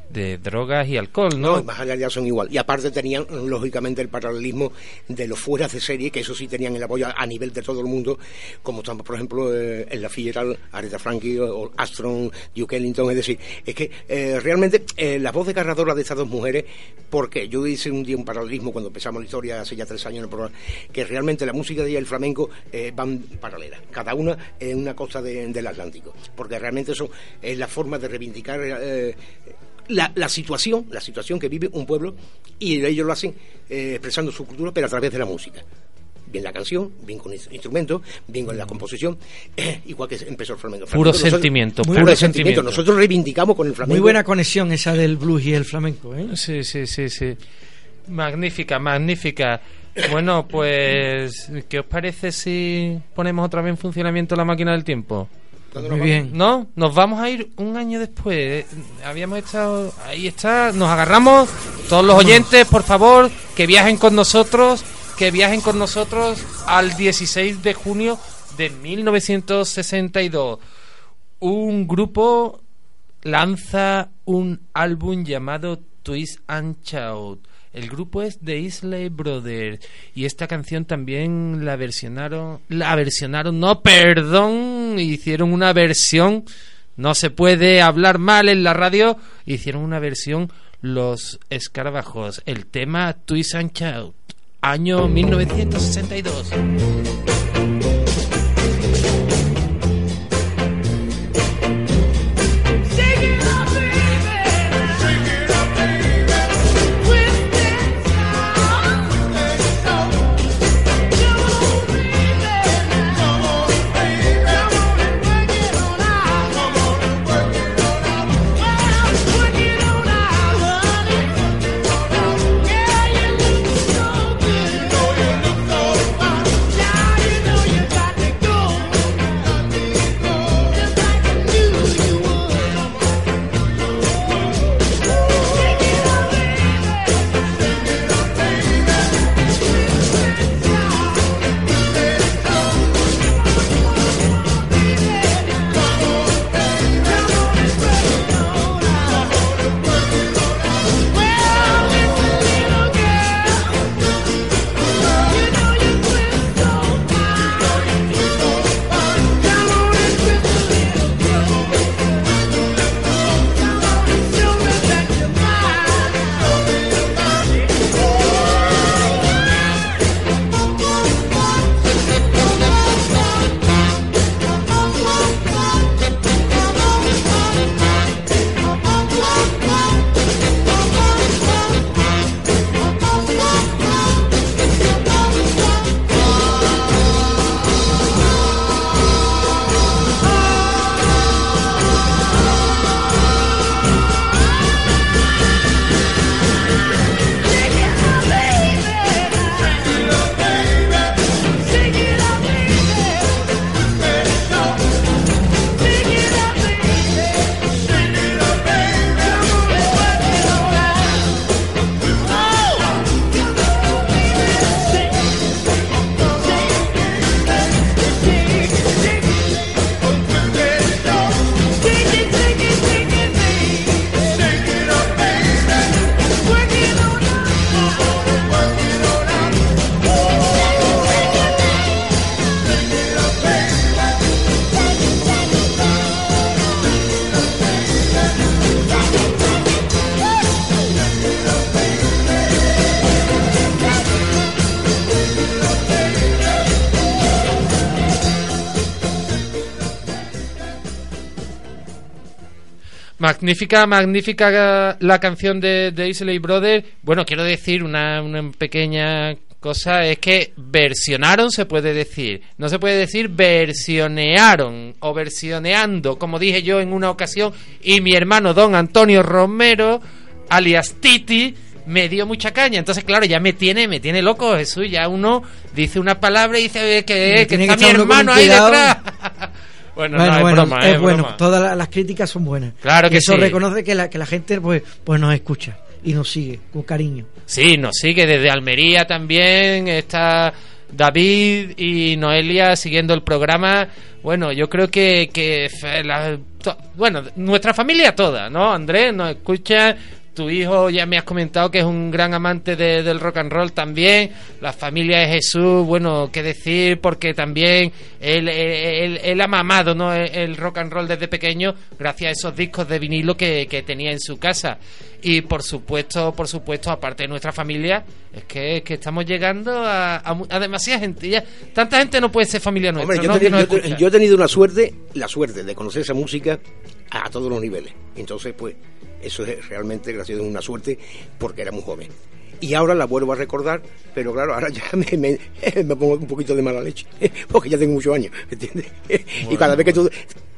[SPEAKER 2] de drogas y alcohol, ¿no?
[SPEAKER 4] No, más allá ya son igual. Y aparte tenían, lógicamente, el paralelismo de los fueras de serie, que eso sí tenían el apoyo a nivel de todo el mundo, como estamos, por ejemplo, eh, en la Fitzgerald, Aretha Franklin o, Armstrong, Duke Ellington. Es decir, es que eh, realmente eh, la voz desgarradora de estas dos mujeres, porque yo hice un día un paralelismo cuando empezamos la historia hace ya tres años en el programa, que realmente la música de ella y el flamenco eh, van paralelas, cada una en una costa de- del Atlántico, porque realmente eso es la forma de reivindicar. La, la situación, la situación que vive un pueblo y ellos lo hacen eh, expresando su cultura, pero a través de la música. Bien la canción, bien con ins- instrumentos, bien con la composición, eh, igual que empezó el flamenco.
[SPEAKER 2] Puro
[SPEAKER 4] Nosotros-
[SPEAKER 2] sentimiento,
[SPEAKER 4] puro
[SPEAKER 2] puro
[SPEAKER 4] sentimiento.
[SPEAKER 2] sentimiento.
[SPEAKER 4] Nosotros reivindicamos con el flamenco.
[SPEAKER 3] Muy buena conexión esa del blues y el flamenco, ¿eh?
[SPEAKER 2] Sí, sí, sí, sí. Magnífica, magnífica. Bueno, pues, ¿qué os parece si ponemos otra vez en funcionamiento la máquina del tiempo?
[SPEAKER 4] ¿Dónde nos
[SPEAKER 3] Muy bien.
[SPEAKER 2] ¿No? Nos vamos a ir un año después. Habíamos estado. Ahí está. Nos agarramos. Todos los oyentes, por favor, que viajen con nosotros. Que viajen con nosotros al 16 de junio de 1962. Un grupo lanza un álbum llamado Twist and Shout. El grupo es The Isley Brothers y esta canción también la versionaron, la versionaron, no, perdón, hicieron una versión, no se puede hablar mal en la radio, hicieron una versión Los Escarabajos, el tema Twist and Shout, año 1962. Magnífica, magnífica la canción de, de Isley Brothers. Bueno, quiero decir una, una pequeña cosa, es que versionaron, se puede decir. No se puede decir versionearon o versioneando, como dije yo en una ocasión, y mi hermano don Antonio Romero, alias Titi, me dio mucha caña. Entonces, claro, ya me tiene, me tiene loco Jesús. Ya uno dice una palabra y dice "Eh, que, que está mi hermano ahí detrás. bueno,
[SPEAKER 3] Bueno,
[SPEAKER 2] no, es
[SPEAKER 3] bueno,
[SPEAKER 2] broma,
[SPEAKER 3] es
[SPEAKER 2] es
[SPEAKER 3] bueno. Todas la- las críticas son buenas.
[SPEAKER 2] Claro
[SPEAKER 3] Y
[SPEAKER 2] que
[SPEAKER 3] eso
[SPEAKER 2] sí.
[SPEAKER 3] reconoce que la, que la gente pues, pues nos escucha y nos sigue con cariño.
[SPEAKER 2] Sí, nos sigue desde Almería también. Está David y Noelia siguiendo el programa. Bueno, yo creo que, que fe- la- to- bueno, nuestra familia toda, ¿no? Andrés nos escucha. Tu hijo ya me has comentado que es un gran amante de- del rock and roll también. La familia de Jesús, bueno, qué decir, porque también él, él, ha mamado ¿no? el, el rock and roll desde pequeño gracias a esos discos de vinilo que, que tenía en su casa. Y por supuesto, por supuesto, aparte de nuestra familia, es que, que estamos llegando a, a, a demasiada gente. Ya, tanta gente no puede ser familia nuestra.
[SPEAKER 4] Hombre, yo,
[SPEAKER 2] ¿no?
[SPEAKER 4] he tenido- yo-
[SPEAKER 2] escucha.
[SPEAKER 4] yo he tenido una suerte, la suerte de conocer esa música a todos los niveles. Entonces, pues, eso es realmente, gracias a una suerte porque era muy joven. Y ahora la vuelvo a recordar, pero claro, ahora ya me, me, me pongo un poquito de mala leche, porque ya tengo muchos años, ¿entiendes? Y cada vez que tú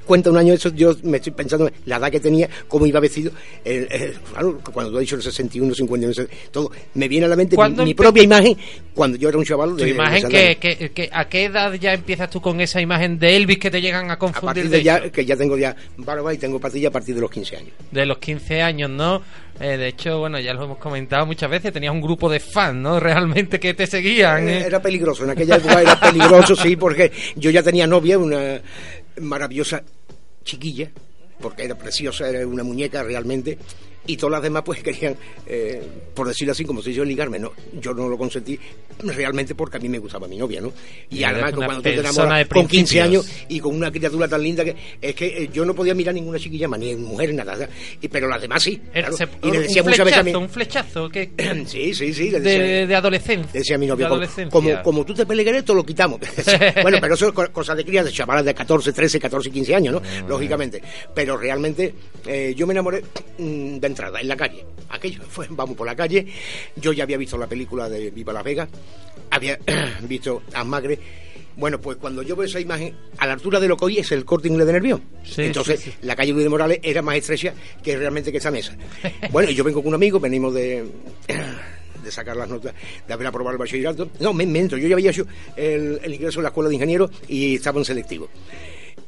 [SPEAKER 4] cuentas un año eso, yo me estoy pensando la edad que tenía, cómo iba vestido. el- el- claro, cuando tú has dicho el 61, 51, todo, me viene a la mente mi,
[SPEAKER 2] ¿Cuándo
[SPEAKER 4] mi
[SPEAKER 2] empe-
[SPEAKER 4] propia imagen cuando yo era un chaval.
[SPEAKER 2] Tu
[SPEAKER 4] de-
[SPEAKER 2] imagen,
[SPEAKER 4] de
[SPEAKER 2] que, que, que- ¿a qué edad ya empiezas tú con esa imagen de Elvis que te llegan a
[SPEAKER 4] A
[SPEAKER 2] confundir
[SPEAKER 4] partir
[SPEAKER 2] de,
[SPEAKER 4] de ya, que ya tengo ya barba y tengo patilla a partir de los 15 años.
[SPEAKER 2] de los 15 años, ¿no? Eh, de hecho, bueno, ya lo hemos comentado muchas veces, tenías un grupo de fans, ¿no? Realmente que te seguían.
[SPEAKER 4] Eh,
[SPEAKER 2] ¿eh?
[SPEAKER 4] Era peligroso, en aquella época era peligroso, sí, porque yo ya tenía novia, una maravillosa chiquilla, porque era preciosa, era una muñeca realmente, y todas las demás pues querían, eh, por decirlo así, como si yo ligarme, no, yo no lo consentí realmente porque a mí me gustaba mi novia, ¿no? Y,
[SPEAKER 2] Y
[SPEAKER 4] además cuando tú te enamoras con 15 años y con una criatura tan linda que es que eh, yo no podía mirar ninguna chiquilla más, ni mujer, nada, ¿sabes? y, pero las demás sí.
[SPEAKER 2] Era-
[SPEAKER 4] claro.
[SPEAKER 2] se-
[SPEAKER 4] y le
[SPEAKER 2] un
[SPEAKER 4] decía muchas veces a mí,
[SPEAKER 2] un flechazo que,
[SPEAKER 4] sí, sí, sí, decía,
[SPEAKER 2] de, de adolescencia.
[SPEAKER 4] Decía mi
[SPEAKER 2] de
[SPEAKER 4] novio, como, como, tú te pelegues, esto lo quitamos. bueno, pero eso es co- cosa de crías, de chavalas de 14, 13, 14 y 15 años, ¿no?
[SPEAKER 2] Ah.
[SPEAKER 4] Lógicamente. Pero realmente eh, yo me enamoré mm, de entrada, en la calle. Aquello fue, vamos por la calle. Yo ya había visto la película de Viva Las Vegas, había visto a Magre. Bueno, pues cuando yo veo esa imagen, a la altura de lo que hoy es el corte inglés de Nervión.
[SPEAKER 2] Sí,
[SPEAKER 4] Entonces,
[SPEAKER 2] sí, sí.
[SPEAKER 4] la calle Luis de Morales era más estrecha que realmente que esta mesa. Bueno, y yo vengo con un amigo, venimos de, de sacar las notas, de haber aprobado el bachillerato. No, me miento, yo ya había hecho el, el ingreso en la escuela de ingenieros y estaba en selectivo.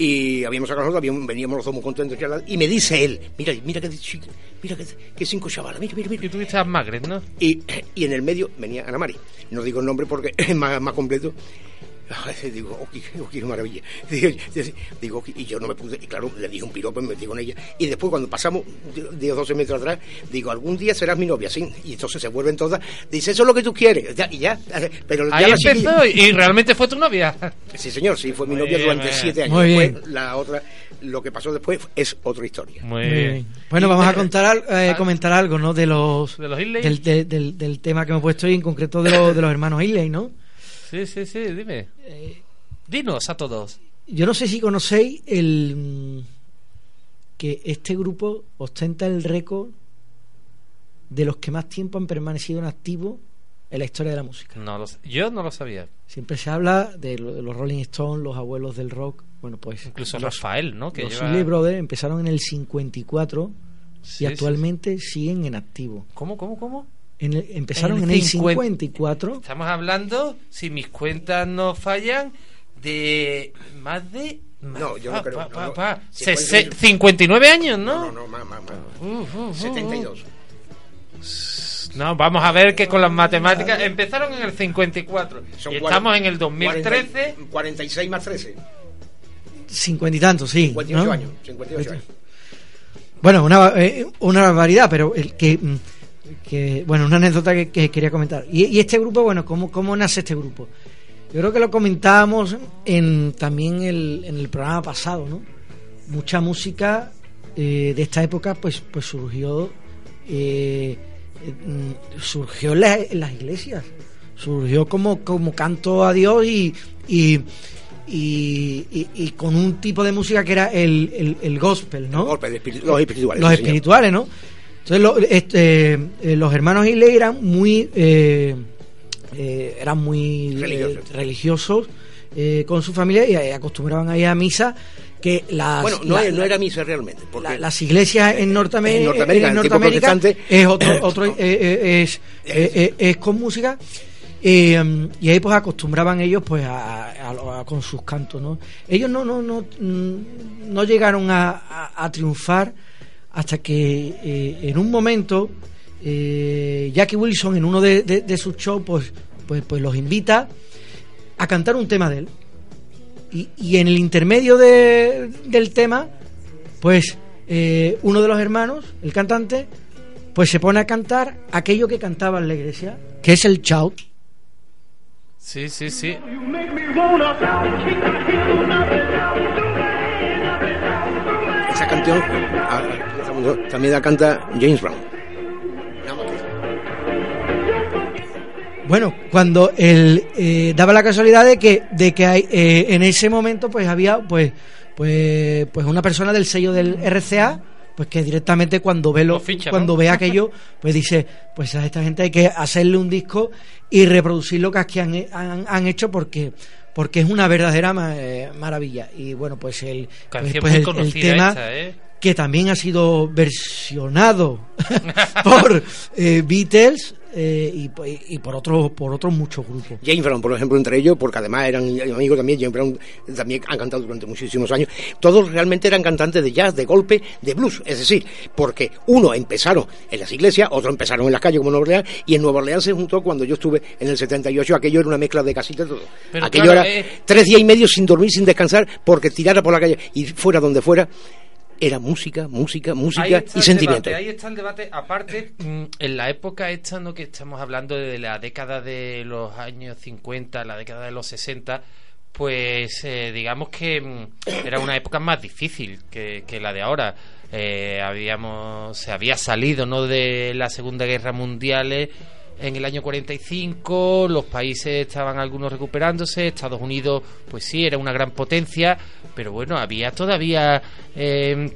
[SPEAKER 4] Y habíamos sacado habíamos- veníamos los dos muy contentos, y me dice él, mira, mira que, mira que, que cinco chavalas, mira, mira, mira.
[SPEAKER 2] Y tuviste a Magret, ¿no?
[SPEAKER 4] Y, y en el medio venía Ana Mari. No digo el nombre porque es más, más completo. Digo, oh, qué, oh, qué maravilla. Digo, y yo no me pude, y claro, le dije un piropo y me metí con ella. Y después, cuando pasamos 10 o 12 metros atrás, digo, algún día serás mi novia, sí. Y entonces se vuelven todas. Dice, eso es lo que tú quieres. Ya, y ya. Pero ya
[SPEAKER 2] Ahí empezó y realmente fue tu novia.
[SPEAKER 4] Sí, señor, sí, fue mi
[SPEAKER 2] Muy
[SPEAKER 4] novia
[SPEAKER 2] bien,
[SPEAKER 4] durante
[SPEAKER 2] muy
[SPEAKER 4] siete
[SPEAKER 2] bien.
[SPEAKER 4] años.
[SPEAKER 3] Muy
[SPEAKER 4] Después,
[SPEAKER 3] bien.
[SPEAKER 4] la otra, lo que pasó después es otra historia.
[SPEAKER 2] Muy
[SPEAKER 3] Muy
[SPEAKER 2] bien.
[SPEAKER 3] bien. Bueno, vamos a contar, al- eh,
[SPEAKER 2] Ah.
[SPEAKER 3] comentar algo, ¿no? De los,
[SPEAKER 2] ¿De los Isley?
[SPEAKER 3] del, de- del, del tema que hemos puesto y en concreto de, los de los hermanos Isley, ¿no?
[SPEAKER 2] Sí, sí, sí, dime.
[SPEAKER 3] Eh,
[SPEAKER 2] Dinos a todos.
[SPEAKER 3] Yo no sé si conocéis el mm, que este grupo ostenta el récord de los que más tiempo han permanecido en activo en la historia de la música.
[SPEAKER 2] No lo, yo no lo sabía.
[SPEAKER 3] Siempre se habla de, lo- de los Rolling Stones, los abuelos del rock. Bueno, pues
[SPEAKER 2] Incluso
[SPEAKER 3] los,
[SPEAKER 2] Rafael, ¿no? Que
[SPEAKER 3] los
[SPEAKER 2] lleva-
[SPEAKER 3] Brothers empezaron en el 54
[SPEAKER 2] Sí,
[SPEAKER 3] y
[SPEAKER 2] sí,
[SPEAKER 3] actualmente siguen en activo.
[SPEAKER 2] ¿Cómo, cómo, cómo?
[SPEAKER 3] En el- empezaron
[SPEAKER 2] En
[SPEAKER 3] en
[SPEAKER 2] el
[SPEAKER 3] el
[SPEAKER 2] 50.
[SPEAKER 3] 54
[SPEAKER 2] Estamos hablando, si mis cuentas no fallan, de más de...
[SPEAKER 4] No, yo no creo,
[SPEAKER 2] pa-
[SPEAKER 4] no,
[SPEAKER 2] pa-
[SPEAKER 4] no.
[SPEAKER 2] pa-
[SPEAKER 4] 58.
[SPEAKER 2] se- se- 59 años,
[SPEAKER 4] No,
[SPEAKER 2] ¿no?
[SPEAKER 4] no, no, más, más, más.
[SPEAKER 2] Uf, uf, uf, uf.
[SPEAKER 4] 72.
[SPEAKER 2] No, vamos a ver que con las matemáticas empezaron en el 54
[SPEAKER 4] Son
[SPEAKER 2] y estamos en el 2013.
[SPEAKER 4] 40 46 más 13.
[SPEAKER 3] 50 y tantos, sí.
[SPEAKER 4] 58
[SPEAKER 3] ¿no?
[SPEAKER 4] años. 58 años.
[SPEAKER 3] Bueno, una, eh, una barbaridad, pero el que, mm, que bueno, una anécdota que, que quería comentar. Y, y este grupo, bueno, ¿cómo, ¿cómo nace este grupo? Yo creo que lo comentábamos en, también el, en el programa pasado, ¿no? Mucha música eh, de esta época, pues, pues surgió, eh, mm, surgió en, la- en las iglesias, surgió como, como canto a Dios y, y, y, y- y con un tipo de música que era el, el, el gospel, ¿no?
[SPEAKER 4] Golpe de espiritu- los espirituales.
[SPEAKER 3] los
[SPEAKER 4] sí, señor.
[SPEAKER 3] espirituales, ¿no? Entonces lo- este, eh, los hermanos Isley eran muy eh, eh, eran muy
[SPEAKER 4] Religiosos.
[SPEAKER 3] religiosos eh, con su familia y acostumbraban a ir a misa que las
[SPEAKER 4] Bueno, no,
[SPEAKER 3] la-
[SPEAKER 4] era- no
[SPEAKER 3] la-
[SPEAKER 4] era misa realmente. Porque
[SPEAKER 3] la- las iglesias en Norteamérica,
[SPEAKER 4] en Norteamérica,
[SPEAKER 3] en es otro, otro es, es con música eh, y ahí pues acostumbraban ellos pues a, a- a- con sus cantos no ellos no no no mm, no llegaron a triunfar hasta que eh, en un momento eh, Jackie Wilson en uno de, de- de sus shows pues pues pues los invita a cantar un tema de él y, y en el intermedio de- del tema, pues eh, uno de los hermanos, el cantante, pues se pone a cantar aquello que cantaba en la iglesia, que es el shout.
[SPEAKER 2] Sí, sí, sí.
[SPEAKER 4] Canción también la canta James Brown.
[SPEAKER 3] Bueno, cuando él eh, daba la casualidad de que de que hay, eh, en ese momento pues había pues pues pues una persona del sello del RCA pues que directamente cuando ve lo,
[SPEAKER 2] Lo ficha, ¿no?
[SPEAKER 3] cuando ve aquello pues dice pues a esta gente hay que hacerle un disco y reproducir lo que aquí han, han, han hecho porque porque es una verdadera eh, maravilla y bueno pues el pues,
[SPEAKER 2] Canción
[SPEAKER 3] pues
[SPEAKER 2] muy
[SPEAKER 3] el- el, tema
[SPEAKER 2] esta, ¿eh?
[SPEAKER 3] que también ha sido versionado por eh, Beatles eh, y, po- y por otros por otros muchos grupos.
[SPEAKER 4] James Brown, por ejemplo, entre ellos, porque además eran amigos también, James Brown también han cantado durante muchísimos años. Todos realmente eran cantantes de jazz, de golpe, de blues. Es decir, porque uno empezaron en las iglesias, otros empezaron en las calles como Nueva Orleans, y en Nueva Orleans se juntó cuando yo estuve en el 78, aquello era una mezcla de casita todo.
[SPEAKER 2] Pero
[SPEAKER 4] aquello
[SPEAKER 2] claro,
[SPEAKER 4] era
[SPEAKER 2] eh,
[SPEAKER 4] tres días y medio sin dormir, sin descansar, porque tirara por la calle y fuera donde fuera, era música, música, música y sentimiento.
[SPEAKER 2] debate, ahí está el debate. Aparte, mm, en la época esta, ¿no? que estamos hablando de la década de los años 50, la década de los 60, pues eh, digamos que mm, era una época más difícil que, que la de ahora. Eh, habíamos, se había salido ¿no? de la Segunda Guerra Mundial eh, en el año 45, los países estaban algunos recuperándose, Estados Unidos, pues sí, era una gran potencia, pero bueno, había todavía, eh,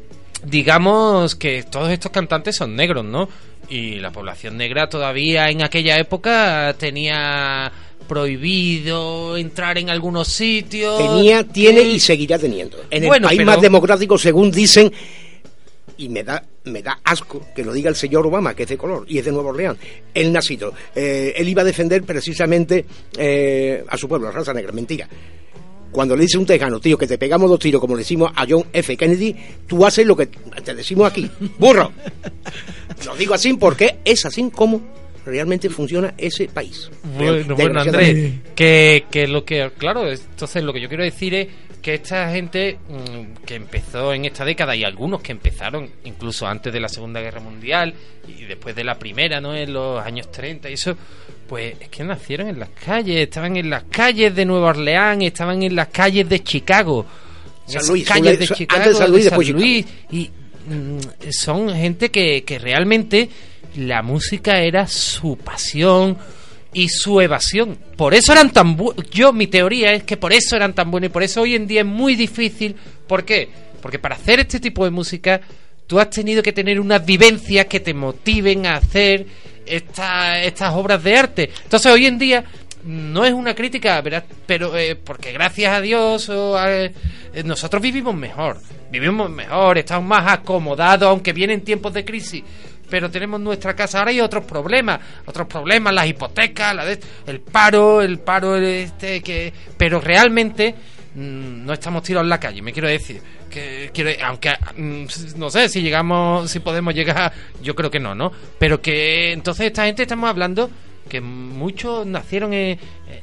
[SPEAKER 2] digamos que todos estos cantantes son negros, ¿no? Y la población negra todavía en aquella época tenía prohibido entrar en algunos sitios.
[SPEAKER 4] Tenía, tiene y seguirá teniendo. En el
[SPEAKER 2] Bueno,
[SPEAKER 4] país
[SPEAKER 2] pero-
[SPEAKER 4] más democrático, según dicen, y me da, me da asco que lo diga el señor Obama, que es de color y es de Nueva Orleans. Él nacido. Eh, él iba a defender precisamente eh, a su pueblo, la raza negra. Mentira. Cuando le dice un tejano, tío, que te pegamos dos tiros, como le decimos a John F. Kennedy, tú haces lo que te decimos aquí. ¡Burro! Lo digo así porque es así como realmente funciona ese país.
[SPEAKER 2] Bueno, bueno. Andrés, que, que lo que, claro, es- entonces lo que yo quiero decir es que esta gente mm, que empezó en esta década y algunos que empezaron incluso antes de la Segunda Guerra Mundial y después de la Primera, ¿no? En los años 30 y eso, pues es que nacieron en las calles, estaban en las calles de Nueva Orleans, estaban en las calles de Chicago.
[SPEAKER 4] San
[SPEAKER 2] Esas
[SPEAKER 4] Luis,
[SPEAKER 2] calles
[SPEAKER 4] son-
[SPEAKER 2] de Chicago,
[SPEAKER 4] antes de San Luis,
[SPEAKER 2] de
[SPEAKER 4] después
[SPEAKER 2] San Luis, y mm, son gente que, que realmente la música era su pasión y su evasión. Por eso eran tan buenos. Yo, mi teoría es que por eso eran tan buenos y por eso hoy en día es muy difícil. ¿Por qué? Porque para hacer este tipo de música tú has tenido que tener unas vivencias que te motiven a hacer esta- estas obras de arte. Entonces hoy en día no es una crítica, ¿verdad? pero eh, porque gracias a Dios eh, nosotros vivimos mejor, vivimos mejor, estamos más acomodados, aunque vienen tiempos de crisis, pero tenemos nuestra casa. Ahora hay otros problemas, otros problemas, las hipotecas, la de- el paro, el paro este que, pero realmente mm, no estamos tirados en la calle, me quiero decir. Que, quiero, aunque mm, no sé si llegamos, si podemos llegar, yo creo que no, ¿no? Pero que entonces esta gente estamos hablando que muchos nacieron en,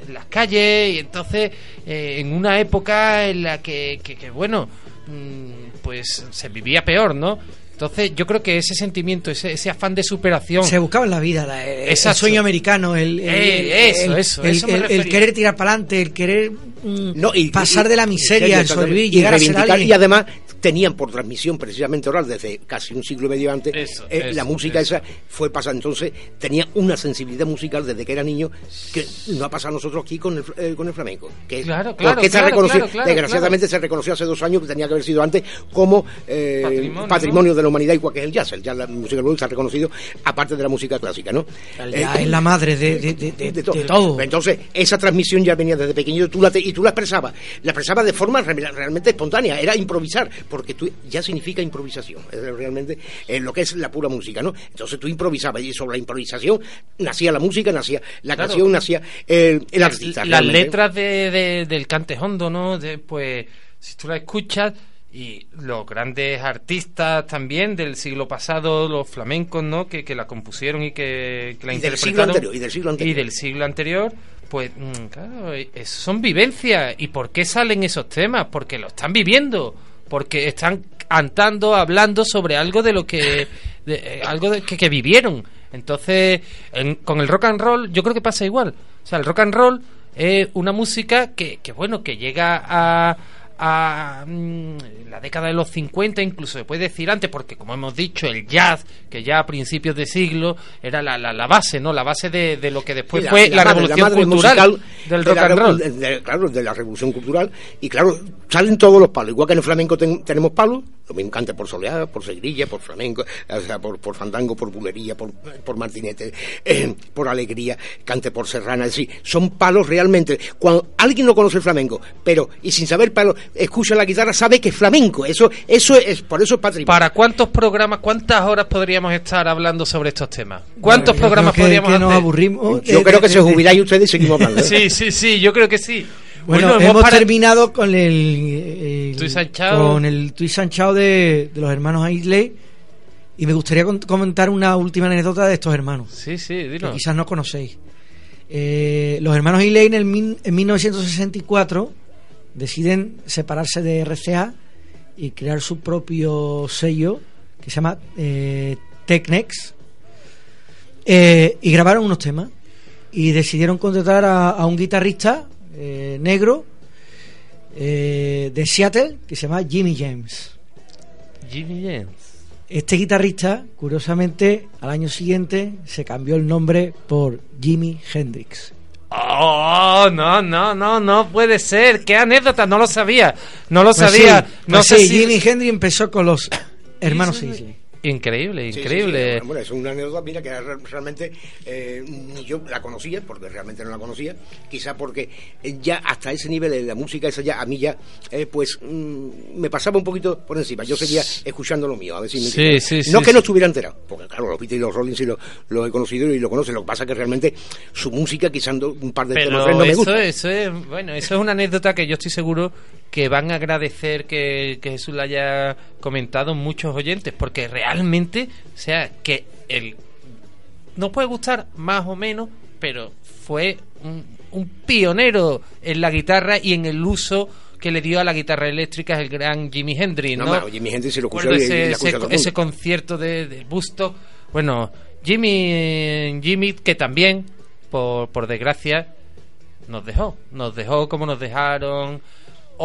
[SPEAKER 2] en las calles y entonces eh, en una época en la que, que- que, bueno mm, pues se vivía peor no entonces yo creo que ese sentimiento ese, ese afán de superación
[SPEAKER 3] Se buscaba en la vida la- el, el
[SPEAKER 2] Exacto.
[SPEAKER 3] sueño americano, el, el-
[SPEAKER 2] Eh, eso,
[SPEAKER 3] el-
[SPEAKER 2] eso,
[SPEAKER 3] el-
[SPEAKER 2] eso me
[SPEAKER 3] el- el
[SPEAKER 2] refería.
[SPEAKER 3] querer tirar para adelante, el querer mm,
[SPEAKER 4] No, y-
[SPEAKER 3] pasar
[SPEAKER 4] y-
[SPEAKER 3] de la
[SPEAKER 4] y-
[SPEAKER 3] miseria, el
[SPEAKER 4] y-
[SPEAKER 3] sobrevivir,
[SPEAKER 4] y
[SPEAKER 3] llegar a ser alguien.
[SPEAKER 4] Y además tenían por transmisión precisamente oral desde casi un siglo y medio antes
[SPEAKER 2] Eso,
[SPEAKER 4] eh,
[SPEAKER 2] eso,
[SPEAKER 4] la música
[SPEAKER 2] eso.
[SPEAKER 4] esa fue pasada entonces tenía una sensibilidad musical desde que era niño que no ha pasado a nosotros aquí con el, eh, con el flamenco que
[SPEAKER 2] Claro, claro,
[SPEAKER 4] porque se
[SPEAKER 2] claro,
[SPEAKER 4] reconoció
[SPEAKER 2] claro, claro,
[SPEAKER 4] desgraciadamente se reconoció hace dos años que tenía que haber sido antes como eh,
[SPEAKER 2] Patrimonio,
[SPEAKER 4] patrimonio,
[SPEAKER 2] ¿no?
[SPEAKER 4] de la humanidad igual que es el jazz el jazz la música blues se ha reconocido aparte de la música clásica ¿no? Eh,
[SPEAKER 3] es la madre de, de- de- de-
[SPEAKER 4] de todo.
[SPEAKER 3] de todo.
[SPEAKER 4] Entonces, esa transmisión ya venía desde pequeño tú la te- y tú la expresabas. La expresabas de forma re- realmente espontánea, era improvisar, porque tú ya significa improvisación, es realmente eh, lo que es la pura música, ¿no? Entonces tú improvisabas y sobre la improvisación nacía la música, nacía la
[SPEAKER 2] Claro.
[SPEAKER 4] canción, nacía el, el artista.
[SPEAKER 2] las
[SPEAKER 4] realmente.
[SPEAKER 2] letras de, de- del cante hondo, ¿no? De, pues, si tú la escuchas y los grandes artistas también del siglo pasado, los flamencos, ¿no? Que, que la compusieron y que, que la
[SPEAKER 4] Y del siglo
[SPEAKER 2] interpretaron.
[SPEAKER 4] anterior, y del siglo anterior.
[SPEAKER 2] Y del siglo anterior, pues, mm, claro, eh, son vivencias. ¿Y por qué salen esos temas? Porque lo están viviendo. Porque están cantando, hablando sobre algo de lo que. de, eh, algo de- que, que vivieron. Entonces, en- con el rock and roll, yo creo que pasa igual. O sea, el rock and roll es una música que, que bueno, que llega a, a mm, la década de los 50, incluso se puede decir antes, porque como hemos dicho, el jazz, que ya a principios de siglo era la, la, la base, ¿no? La base de, de lo que después fue la, revolución
[SPEAKER 4] madre
[SPEAKER 2] cultural
[SPEAKER 4] musical
[SPEAKER 2] del
[SPEAKER 4] de
[SPEAKER 2] rock and roll.
[SPEAKER 4] de- claro, de la revolución cultural. Y claro, salen todos los palos. Igual que en el flamenco ten- tenemos palos, lo mismo cante por soleá, por segrilla, por flamenco, o sea, por, por fandango, por bulería, por, por martinete, eh, por alegría, cante por serrana. Es decir, son palos realmente. Cuando alguien no conoce el flamenco, pero y sin saber palo, escucha la guitarra, sabe que es flamenco. Eso, eso es, por eso es patrimonio.
[SPEAKER 2] ¿Para cuántos programas, cuántas horas podríamos estar hablando sobre estos temas? ¿Cuántos programas
[SPEAKER 3] que-
[SPEAKER 2] podríamos
[SPEAKER 3] que nos
[SPEAKER 2] hacer?
[SPEAKER 3] aburrimos.
[SPEAKER 4] Yo
[SPEAKER 3] de-
[SPEAKER 4] creo
[SPEAKER 3] de-
[SPEAKER 4] que se
[SPEAKER 3] de-
[SPEAKER 4] jubiláis ustedes y seguimos hablando. ¿eh?
[SPEAKER 2] Sí, sí, sí, yo creo que sí.
[SPEAKER 3] Bueno,
[SPEAKER 2] hemos
[SPEAKER 3] hemos
[SPEAKER 2] para-
[SPEAKER 3] terminado con el, el- con el and Shout de, de los hermanos Aisley y me gustaría comentar una última anécdota de estos hermanos
[SPEAKER 2] Sí, sí,
[SPEAKER 3] que
[SPEAKER 2] dilo.
[SPEAKER 3] quizás no conocéis. Eh, los hermanos Aisley en, el min- en 1964 deciden separarse de RCA y crear su propio sello que se llama eh, Technex eh, y grabaron unos temas y decidieron contratar a, a un guitarrista eh, negro eh, de Seattle que se llama Jimmy James.
[SPEAKER 2] Jimmy James.
[SPEAKER 3] Este guitarrista, curiosamente, al año siguiente se cambió el nombre por Jimi Hendrix.
[SPEAKER 2] Oh, no, no, no, no puede ser. Qué anécdota, no lo sabía. No lo
[SPEAKER 3] Pues
[SPEAKER 2] sabía.
[SPEAKER 3] sí,
[SPEAKER 2] no
[SPEAKER 3] pues
[SPEAKER 2] sé
[SPEAKER 3] sí,
[SPEAKER 2] si-
[SPEAKER 3] Jimi Hendrix empezó con los hermanos Isley.
[SPEAKER 2] Increíble,
[SPEAKER 4] Sí, sí,
[SPEAKER 2] increíble.
[SPEAKER 4] sí, bueno, es una anécdota, mira, que re- realmente eh, ni yo la conocía, porque realmente no la conocía, quizá porque ya hasta ese nivel de la música, esa ya, a mí ya, eh, pues, mm, me pasaba un poquito por encima. Yo seguía escuchando lo mío, a ver si me
[SPEAKER 2] Sí, sí, sí,
[SPEAKER 4] No que
[SPEAKER 2] sí.
[SPEAKER 4] no estuviera enterado, porque claro, los Beatles y los Rollins sí lo, lo he conocido y lo conocen, lo que pasa que realmente su música, quizá un par de temas
[SPEAKER 2] Pero
[SPEAKER 4] tres no me
[SPEAKER 2] eso,
[SPEAKER 4] gusta.
[SPEAKER 2] eso es, bueno, eso es una anécdota que yo estoy seguro que van a agradecer que, que Jesús la haya comentado muchos oyentes, porque realmente, o sea, que el nos puede gustar más o menos, pero fue un, un pionero en la guitarra y en el uso que le dio a la guitarra eléctrica el gran Jimi Hendrix, ¿no?
[SPEAKER 4] No, Jimi Hendrix se lo escuchó y- y
[SPEAKER 2] ese,
[SPEAKER 4] escucha
[SPEAKER 2] ese- ese concierto de, de Busto. Bueno, Jimmy, Jimmy que también, por, por desgracia, nos dejó. Nos dejó como nos dejaron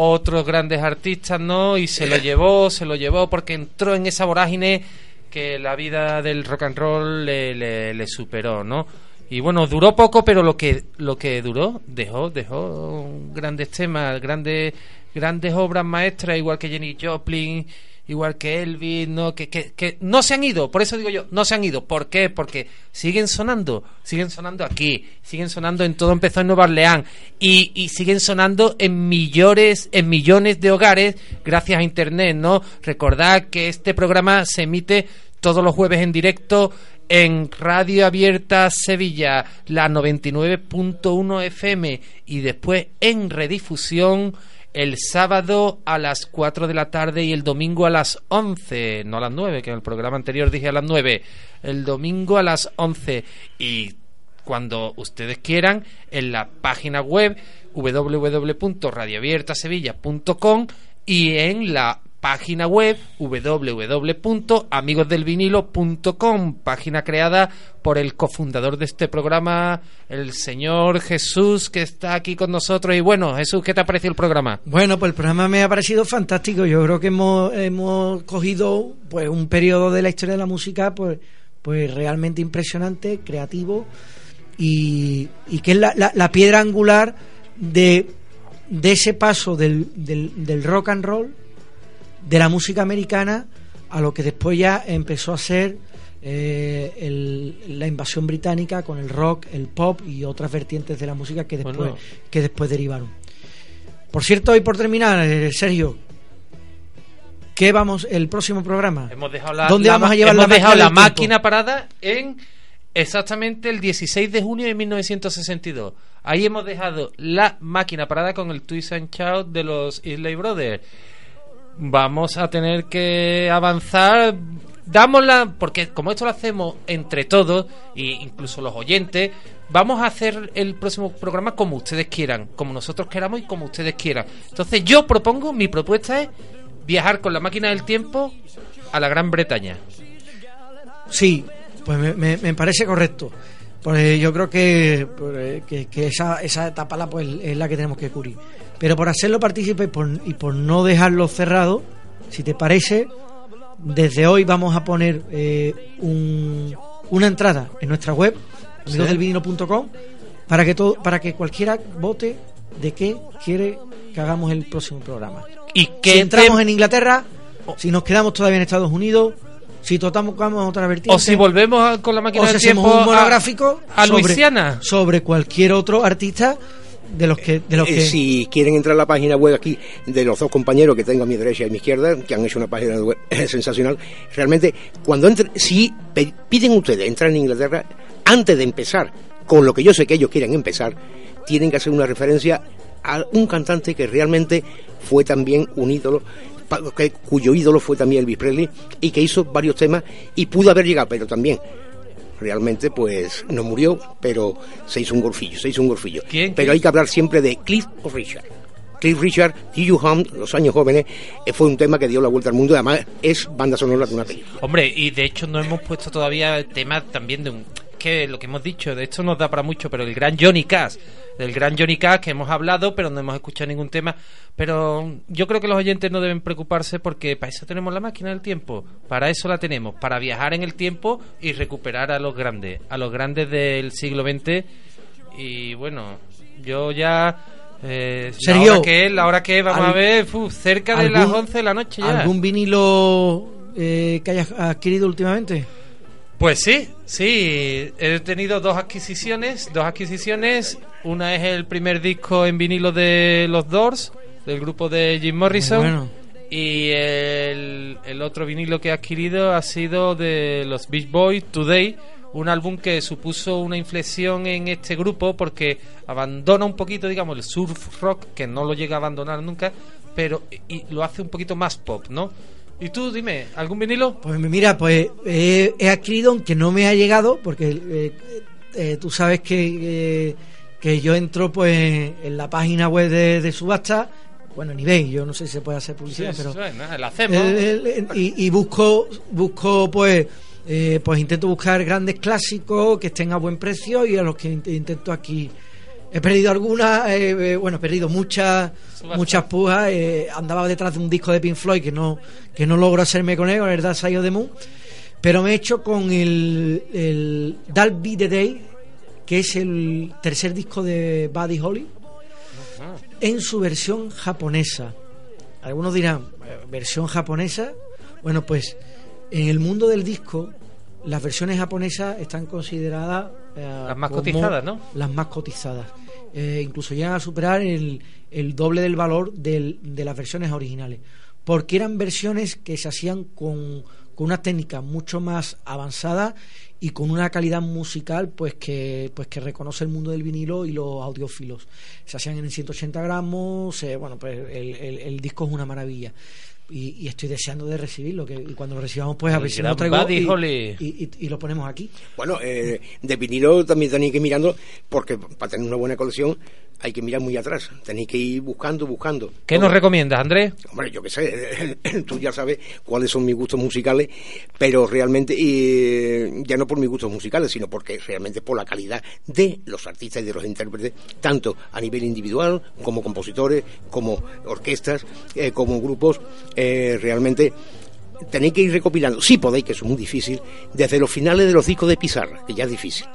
[SPEAKER 2] otros grandes artistas, ¿no? Y se lo llevó, se lo llevó porque entró en esa vorágine que la vida del rock and roll le, le- le superó, ¿no? Y bueno, duró poco, pero lo que lo que duró dejó dejó grandes temas, grandes grandes obras maestras, igual que Jenny Joplin, igual que Elvis, no que, que, que no se han ido, por eso digo yo, no se han ido. ¿Por qué? Porque siguen sonando, siguen sonando aquí, siguen sonando en todo empezó en Nueva Orleans y, y siguen sonando en millones, en millones de hogares gracias a internet, ¿no? Recordad que este programa se emite todos los jueves en directo en Radio Abierta Sevilla, la 99.1 FM y después en redifusión el sábado a las 4 de la tarde y el domingo a las 11, no a las 9, que en el programa anterior dije a las 9, el domingo a las 11 y cuando ustedes quieran en la página web www.radioabiertasevilla.com y en la página web www.amigosdelvinilo.com, página creada por el cofundador de este programa, el señor Jesús, que está aquí con nosotros. Y bueno, Jesús, ¿qué te ha parecido el programa?
[SPEAKER 3] Bueno, pues el programa me ha parecido fantástico. Yo creo que hemos, hemos cogido pues un periodo de la historia de la música pues, pues realmente impresionante, creativo y, y que es la, la- piedra angular de, de ese paso del, del rock and roll, de la música americana, a lo que después ya empezó a ser eh, el- la invasión británica con el rock, el pop y otras vertientes de la música que después,
[SPEAKER 2] Bueno.
[SPEAKER 3] que después derivaron. Por cierto, y por terminar, eh, Sergio, ¿qué vamos el próximo programa?
[SPEAKER 2] Hemos dejado la,
[SPEAKER 3] ¿Dónde
[SPEAKER 2] la
[SPEAKER 3] vamos a llevar
[SPEAKER 2] hemos
[SPEAKER 3] la
[SPEAKER 2] dejado la máquina parada en exactamente el 16 de junio de 1962. Ahí hemos dejado la máquina parada con el Twist and Shout de los Isley Brothers. Vamos a tener que avanzar. Dámosla, porque como esto lo hacemos entre todos, e incluso los oyentes, vamos a hacer el próximo programa como ustedes quieran, como nosotros queramos y como ustedes quieran. Entonces yo propongo, mi propuesta es viajar con la máquina del tiempo a la Gran Bretaña.
[SPEAKER 3] Sí, pues me, me- parece correcto. Pues yo creo que, pues, que, que esa, esa etapa la, pues, es la que tenemos que cubrir. Pero por hacerlo partícipe y por, y por no dejarlo cerrado, si te parece, desde hoy vamos a poner eh, un- una entrada en nuestra web, amigosdelvinilo.com, para que todo, para que cualquiera vote de qué quiere que hagamos el próximo programa.
[SPEAKER 2] ¿Y
[SPEAKER 3] Si
[SPEAKER 2] qué
[SPEAKER 3] entramos en Inglaterra, si nos quedamos todavía en Estados Unidos, si tocamos otra vertiente,
[SPEAKER 2] o si volvemos a- con la máquina
[SPEAKER 3] o si
[SPEAKER 2] del tiempo
[SPEAKER 3] un
[SPEAKER 2] a-
[SPEAKER 3] monográfico
[SPEAKER 2] a,
[SPEAKER 3] sobre,
[SPEAKER 2] Luisiana.
[SPEAKER 3] sobre cualquier otro artista de los que de los
[SPEAKER 4] Eh,
[SPEAKER 3] que
[SPEAKER 4] si quieren entrar a la página web aquí de los dos compañeros que tengo a mi derecha y a mi izquierda, que han hecho una página web sensacional, realmente cuando entren, si piden ustedes entrar en Inglaterra, antes de empezar con lo que yo sé que ellos quieren empezar, tienen que hacer una referencia a un cantante que realmente fue también un ídolo, cuyo ídolo fue también Elvis Presley y que hizo varios temas y pudo haber llegado, pero también realmente pues no murió, pero se hizo un golfillo, se hizo un golfillo.
[SPEAKER 2] ¿Quién?
[SPEAKER 4] Pero hay que hablar siempre de Cliff o Richard. Cliff Richard, T.U. Hunt, Los años jóvenes, eh, fue un tema que dio la vuelta al mundo y además es banda sonora de una película.
[SPEAKER 2] Hombre, y de hecho no hemos puesto todavía el tema también de un... que lo que hemos dicho, de esto nos da para mucho, pero el gran Johnny Cash, del gran Johnny Cash que hemos hablado, pero no hemos escuchado ningún tema. Pero yo creo que los oyentes no deben preocuparse porque para eso tenemos la máquina del tiempo, para eso la tenemos, para viajar en el tiempo y recuperar a los grandes, a los grandes del siglo XX. Y bueno, yo ya... Eh, la
[SPEAKER 3] Sergio,
[SPEAKER 2] hora que es, la hora que vamos
[SPEAKER 3] al-
[SPEAKER 2] a ver, uf, cerca de
[SPEAKER 3] algún-
[SPEAKER 2] las 11 de la noche ya.
[SPEAKER 3] ¿Algún vinilo eh, que hayas adquirido últimamente?
[SPEAKER 2] Pues sí, sí, he tenido dos adquisiciones, dos adquisiciones. Una es el primer disco en vinilo de los Doors, del grupo de Jim Morrison.
[SPEAKER 3] Bueno.
[SPEAKER 2] Y el, el otro vinilo que he adquirido ha sido de los Beach Boys Today, un álbum que supuso una inflexión en este grupo porque abandona un poquito, digamos, el surf rock, que no lo llega a abandonar nunca, pero y lo hace un poquito más pop, ¿no? Y tú dime, ¿algún vinilo?
[SPEAKER 3] Pues mira, pues eh, he adquirido, aunque no me ha llegado, porque eh, eh, tú sabes que, eh, que yo entro pues en la página web de, de subasta, bueno, en eBay, yo no sé si se puede hacer publicidad, pero...
[SPEAKER 2] Bueno, lo hacemos.
[SPEAKER 3] Y, y busco busco pues eh, pues intento buscar grandes clásicos que estén a buen precio y a los que int- intento aquí he perdido algunas eh, eh, bueno he perdido muchas muchas pujas eh, andaba detrás de un disco de Pink Floyd que no que no logro hacerme con él con el Dark Side of the Moon pero me he hecho con el, el Be the Day que es el tercer disco de Buddy Holly en su versión japonesa. Algunos dirán, "Eh, versión japonesa. Bueno, pues en el mundo del disco, las versiones japonesas están consideradas eh,
[SPEAKER 2] Las más cotizadas, ¿no?
[SPEAKER 3] Las más cotizadas. Eh, incluso llegan a superar el, el doble del valor del- de las versiones originales. Porque eran versiones que se hacían con, con una técnica mucho más avanzada y con una calidad musical pues que pues que reconoce el mundo del vinilo y los audiófilos se hacían en 180 gramos eh, bueno pues el, el- el disco es una maravilla y, y estoy deseando de recibirlo que y cuando lo recibamos pues a ver si lo traigo y- y lo ponemos aquí.
[SPEAKER 4] Bueno, eh, de vinilo también tenéis que ir mirando, porque para tener una buena colección hay que mirar muy atrás. Tenéis que ir buscando, buscando.
[SPEAKER 2] ¿Qué nos recomiendas, Andrés?
[SPEAKER 4] Hombre, yo qué sé, tú ya sabes cuáles son mis gustos musicales, pero realmente, eh, ya no por mis gustos musicales, sino porque realmente por la calidad de los artistas y de los intérpretes, tanto a nivel individual, como compositores, como orquestas, eh, como grupos, eh, realmente tenéis que ir recopilando, si podéis, que es muy difícil, desde los finales de los discos de Pizarra, que ya es difícil,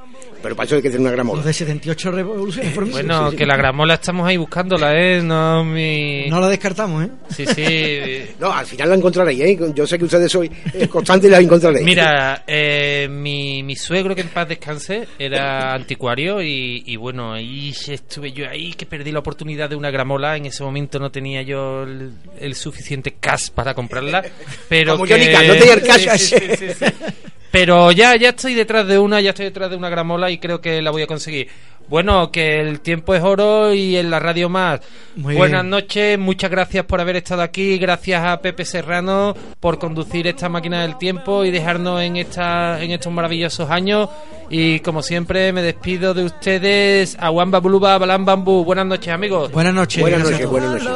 [SPEAKER 4] pero para eso hay que tener una gramola.
[SPEAKER 3] los de 78 revoluciones por mí.
[SPEAKER 2] Bueno,
[SPEAKER 3] Sí, sí.
[SPEAKER 2] que la gramola estamos ahí buscándola, ¿eh? No mi...
[SPEAKER 3] no lo descartamos ¿eh?
[SPEAKER 2] Sí, sí.
[SPEAKER 4] No, al final la encontraréis, ¿eh? Yo sé que ustedes sois eh, constantes y la encontraréis.
[SPEAKER 2] Mira, eh, mi, mi suegro que en paz descanse era anticuario y, y bueno, ahí estuve yo ahí que perdí la oportunidad de una gramola. En ese momento no tenía yo el, el suficiente cash para comprarla. Pero
[SPEAKER 4] Como
[SPEAKER 2] que-
[SPEAKER 4] Johnny Cash, no tenía el cash.
[SPEAKER 2] Pero ya, ya estoy detrás de una, ya estoy detrás de una gramola y creo que la voy a conseguir. Bueno, que el tiempo es oro y en la radio más.
[SPEAKER 3] Muy
[SPEAKER 2] Buenas
[SPEAKER 3] bien.
[SPEAKER 2] noches, muchas gracias por haber estado aquí, gracias a Pepe Serrano por conducir esta máquina del tiempo y dejarnos en esta en estos maravillosos años y como siempre me despido de ustedes a Wamba Buluba Balam Bambú. Buenas noches, amigos.
[SPEAKER 3] buenas noches
[SPEAKER 4] Buenas noches, buenas noches.